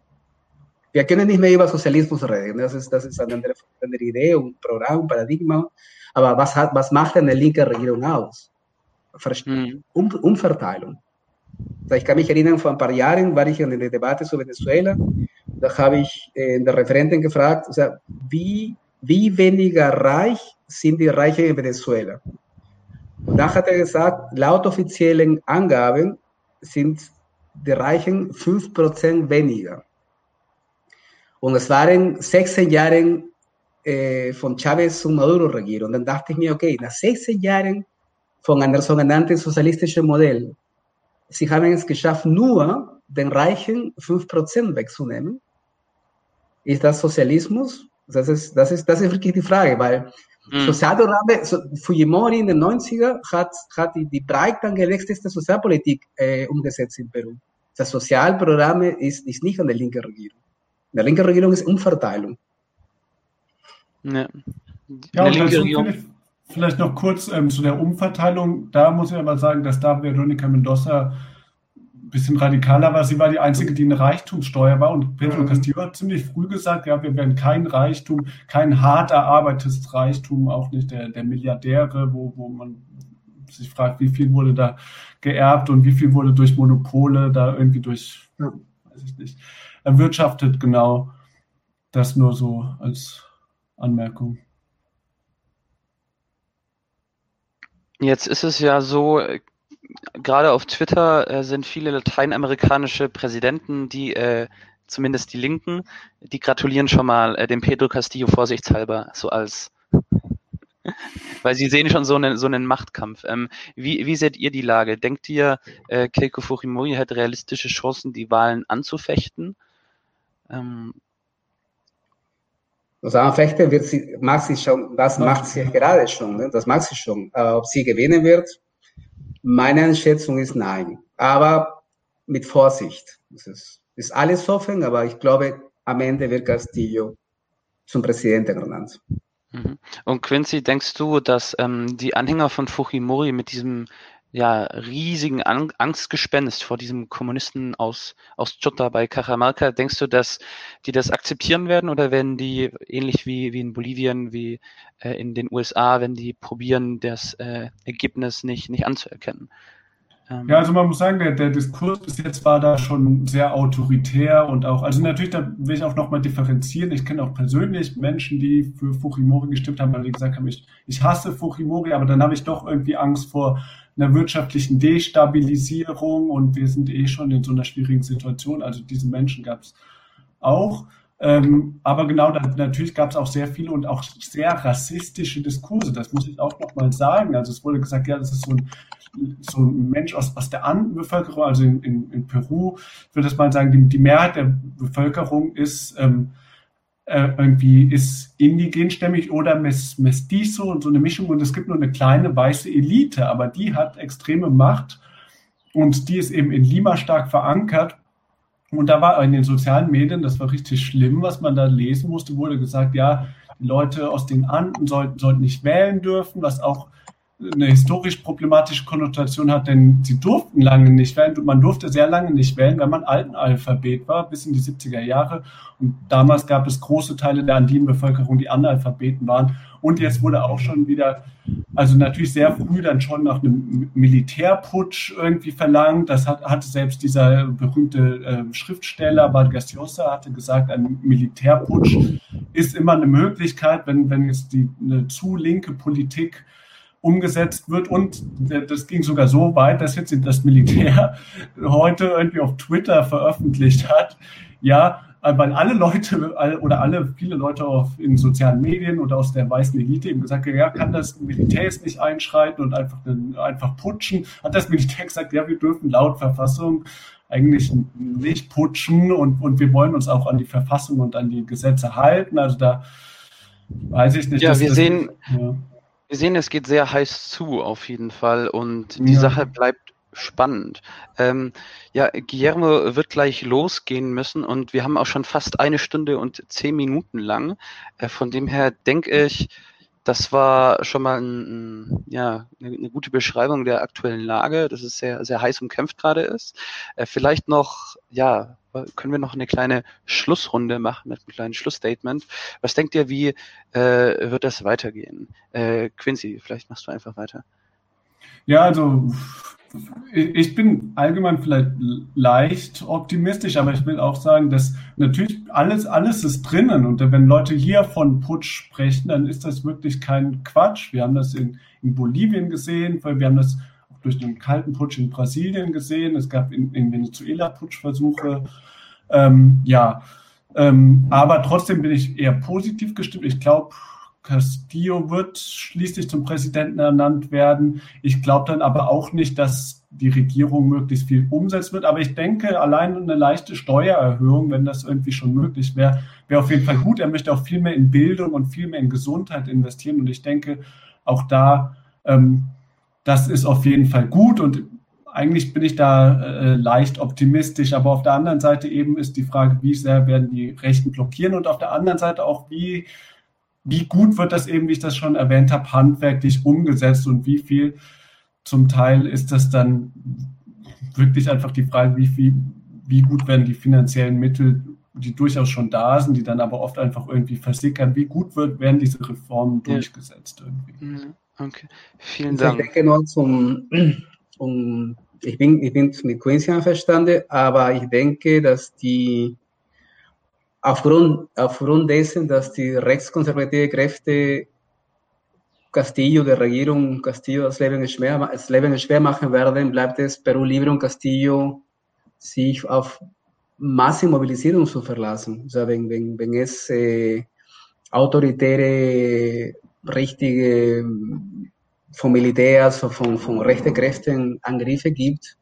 wir können nicht mehr über Sozialismus reden. Das ist, das ist eine andere, andere Idee, ein Programm, ein Paradigma. Aber was, hat, was macht eine linke Regierung aus? Mhm. um, Umverteilung. Ich kann mich erinnern, vor ein paar Jahren war ich in einer Debatte zu Venezuela. Da habe ich äh, der Referentin gefragt, also, wie, wie weniger reich sind die Reichen in Venezuela? Und dann hat er gesagt, laut offiziellen Angaben sind die Reichen 5% weniger. Und es waren 16 Jahre äh, von Chavez und Maduro-Regierung. Und dann dachte ich mir, okay, nach 16 Jahren von einem sogenannten sozialistischen Modell, sie haben es geschafft, nur den Reichen 5% wegzunehmen. Ist das Sozialismus? Das ist, das ist, das ist wirklich die Frage, weil mhm. Sozialprogramme, so, Fujimori in den 90er hat, hat die, die breit angelegteste Sozialpolitik äh, umgesetzt in Peru. Das Sozialprogramm ist, ist nicht an der linken Regierung. In der linken Regierung ist Umverteilung. Ja, ja und also vielleicht, vielleicht noch kurz ähm, zu der Umverteilung. Da muss ich aber sagen, dass da Veronica Mendoza bisschen radikaler war. Sie war die Einzige, die eine Reichtumssteuer war. Und Pedro mhm. Castillo hat ziemlich früh gesagt, ja, wir werden kein Reichtum, kein hart erarbeitetes Reichtum, auch nicht der, der Milliardäre, wo, wo man sich fragt, wie viel wurde da geerbt und wie viel wurde durch Monopole da irgendwie durch, ja. weiß ich nicht, erwirtschaftet. Genau. Das nur so als Anmerkung. Jetzt ist es ja so, gerade auf Twitter äh, sind viele lateinamerikanische Präsidenten, die äh, zumindest die Linken, die gratulieren schon mal äh, dem Pedro Castillo vorsichtshalber, so als [laughs] weil sie sehen schon so einen, so einen Machtkampf. Ähm, wie, wie seht ihr die Lage? Denkt ihr, äh, Keiko Fujimori hat realistische Chancen, die Wahlen anzufechten? Ähm, also anfechten wird sie, macht sie schon, das macht sie gerade schon, ne? das macht sie schon. Äh, ob sie gewinnen wird, meine Einschätzung ist nein. Aber mit Vorsicht. Es ist, ist alles offen, aber ich glaube, am Ende wird Castillo zum Präsidenten ernannt. Mhm. Und Quincy, denkst du, dass ähm, die Anhänger von Fujimori mit diesem ja, riesigen An Angstgespenst vor diesem Kommunisten aus, aus Chota bei Cajamarca. Denkst du, dass die das akzeptieren werden oder werden die ähnlich wie, wie in Bolivien, wie äh, in den USA, wenn die probieren, das äh, Ergebnis nicht, nicht anzuerkennen? Ähm, ja, also man muss sagen, der, der Diskurs bis jetzt war da schon sehr autoritär und auch, also natürlich, da will ich auch nochmal differenzieren. Ich kenne auch persönlich Menschen, die für Fujimori gestimmt haben, weil die gesagt haben, ich, ich hasse Fujimori, aber dann habe ich doch irgendwie Angst vor einer wirtschaftlichen Destabilisierung und wir sind eh schon in so einer schwierigen Situation. Also diese Menschen gab es auch. Ähm, aber genau, da, natürlich gab es auch sehr viele und auch sehr rassistische Diskurse. Das muss ich auch nochmal sagen. Also es wurde gesagt, ja, das ist so ein, so ein Mensch aus, aus der anderen Bevölkerung, also in, in, in Peru, ich würde das mal sagen, die, die Mehrheit der Bevölkerung ist ähm, äh, irgendwie ist indigenstämmig oder mestizo und so eine Mischung und es gibt nur eine kleine weiße Elite, aber die hat extreme Macht und die ist eben in Lima stark verankert. Und da war in den sozialen Medien, das war richtig schlimm, was man da lesen musste, wurde gesagt, ja, Leute aus den Anden sollten, sollten nicht wählen dürfen, was auch eine historisch problematische Konnotation hat, denn sie durften lange nicht wählen. Man durfte sehr lange nicht wählen, wenn man alten Alphabet war, bis in die 70er Jahre. Und damals gab es große Teile der andinen Bevölkerung, die Analphabeten waren. Und jetzt wurde auch schon wieder, also natürlich sehr früh dann schon nach einem Militärputsch irgendwie verlangt. Das hat, hatte selbst dieser berühmte äh, Schriftsteller Vargas Llosa hatte gesagt, ein Militärputsch ist immer eine Möglichkeit, wenn, wenn jetzt die, eine zu linke Politik umgesetzt wird. Und das ging sogar so weit, dass jetzt das Militär heute irgendwie auf Twitter veröffentlicht hat, ja, weil alle Leute oder alle, viele Leute auf, in sozialen Medien oder aus der weißen Elite eben gesagt haben, ja, kann das Militär jetzt nicht einschreiten und einfach, einfach putschen? Hat das Militär gesagt, ja, wir dürfen laut Verfassung eigentlich nicht putschen und, und wir wollen uns auch an die Verfassung und an die Gesetze halten. Also da weiß ich nicht. Ja, wir sehen, ja. Wir sehen, es geht sehr heiß zu, auf jeden Fall, und die ja. Sache bleibt spannend. Ähm, ja, Guillermo wird gleich losgehen müssen und wir haben auch schon fast eine Stunde und zehn Minuten lang. Äh, von dem her denke ich, das war schon mal ein, ja, eine, eine, gute Beschreibung der aktuellen Lage, dass es sehr, sehr heiß umkämpft gerade ist. Äh, vielleicht noch, ja, können wir noch eine kleine Schlussrunde machen mit einem kleinen Schlussstatement. Was denkt ihr, wie äh, wird das weitergehen? Äh, Quincy, vielleicht machst du einfach weiter. Ja, also ich bin allgemein vielleicht leicht optimistisch, aber ich will auch sagen, dass natürlich alles, alles ist drinnen. Und wenn Leute hier von Putsch sprechen, dann ist das wirklich kein Quatsch. Wir haben das in, in Bolivien gesehen, weil wir haben das durch den kalten Putsch in Brasilien gesehen. Es gab in, in Venezuela Putschversuche. Ähm, ja, ähm, aber trotzdem bin ich eher positiv gestimmt. Ich glaube, Castillo wird schließlich zum Präsidenten ernannt werden. Ich glaube dann aber auch nicht, dass die Regierung möglichst viel umsetzt wird. Aber ich denke, allein eine leichte Steuererhöhung, wenn das irgendwie schon möglich wäre, wäre auf jeden Fall gut. Er möchte auch viel mehr in Bildung und viel mehr in Gesundheit investieren. Und ich denke, auch da, ähm, das ist auf jeden Fall gut. Und eigentlich bin ich da äh, leicht optimistisch. Aber auf der anderen Seite eben ist die Frage, wie sehr werden die Rechten blockieren und auf der anderen Seite auch, wie wie gut wird das eben, wie ich das schon erwähnt habe, handwerklich umgesetzt und wie viel zum Teil ist das dann wirklich einfach die Frage, wie viel, wie gut werden die finanziellen Mittel, die durchaus schon da sind, die dann aber oft einfach irgendwie versickern, wie gut wird, werden diese Reformen ja. durchgesetzt irgendwie. Mhm. Okay, vielen Dank. Ich denke noch zum, um, ich bin, ich bin mit Quincy einverstanden, aber ich denke, dass die aufgrund, aufgrund dessen, dass die rechtskonservative Kräfte Castillo, der Regierung Castillo das Leben schwer, das Leben schwer machen werden, bleibt es Peru libre und Castillo sich auf Massenmobilisierung zu verlassen. Also wenn, wenn, wenn es äh, autoritäre, richtige von Militärs, von, von rechten Kräften Angriffe gibt,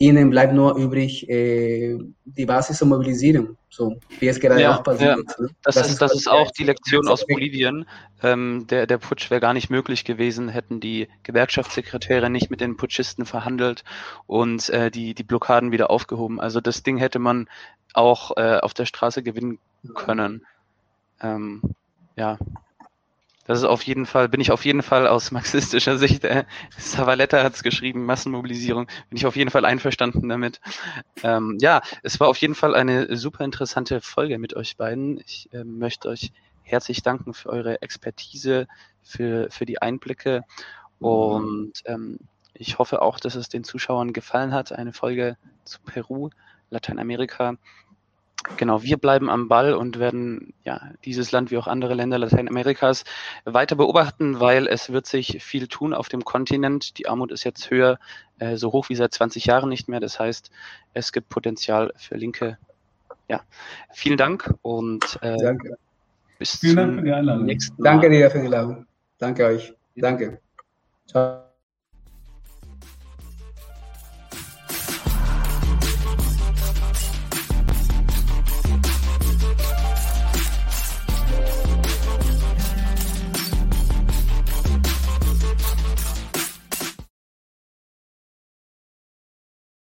ihnen bleibt nur übrig, äh, die Basis zu mobilisieren, so wie es gerade ja, auch passiert ja. ist. Ne? Das, das, ist, das ist auch die Lektion aus Bolivien. Ähm, der, der Putsch wäre gar nicht möglich gewesen, hätten die Gewerkschaftssekretäre nicht mit den Putschisten verhandelt und äh, die, die Blockaden wieder aufgehoben. Also das Ding hätte man auch äh, auf der Straße gewinnen können. Ähm, ja, das ist auf jeden Fall, bin ich auf jeden Fall aus marxistischer Sicht, äh, Savaletta hat es geschrieben, Massenmobilisierung, bin ich auf jeden Fall einverstanden damit. Ähm, ja, es war auf jeden Fall eine super interessante Folge mit euch beiden. Ich äh, möchte euch herzlich danken für eure Expertise, für, für die Einblicke und ähm, ich hoffe auch, dass es den Zuschauern gefallen hat. Eine Folge zu Peru, Lateinamerika. Genau, wir bleiben am Ball und werden ja dieses Land wie auch andere Länder Lateinamerikas weiter beobachten, weil es wird sich viel tun auf dem Kontinent. Die Armut ist jetzt höher, äh, so hoch wie seit 20 Jahren nicht mehr. Das heißt, es gibt Potenzial für Linke. Ja, vielen Dank und äh, Danke. bis vielen zum Dank für die Einladung. nächsten Mal. Danke dir für die Einladung. Danke euch. Danke. Ciao.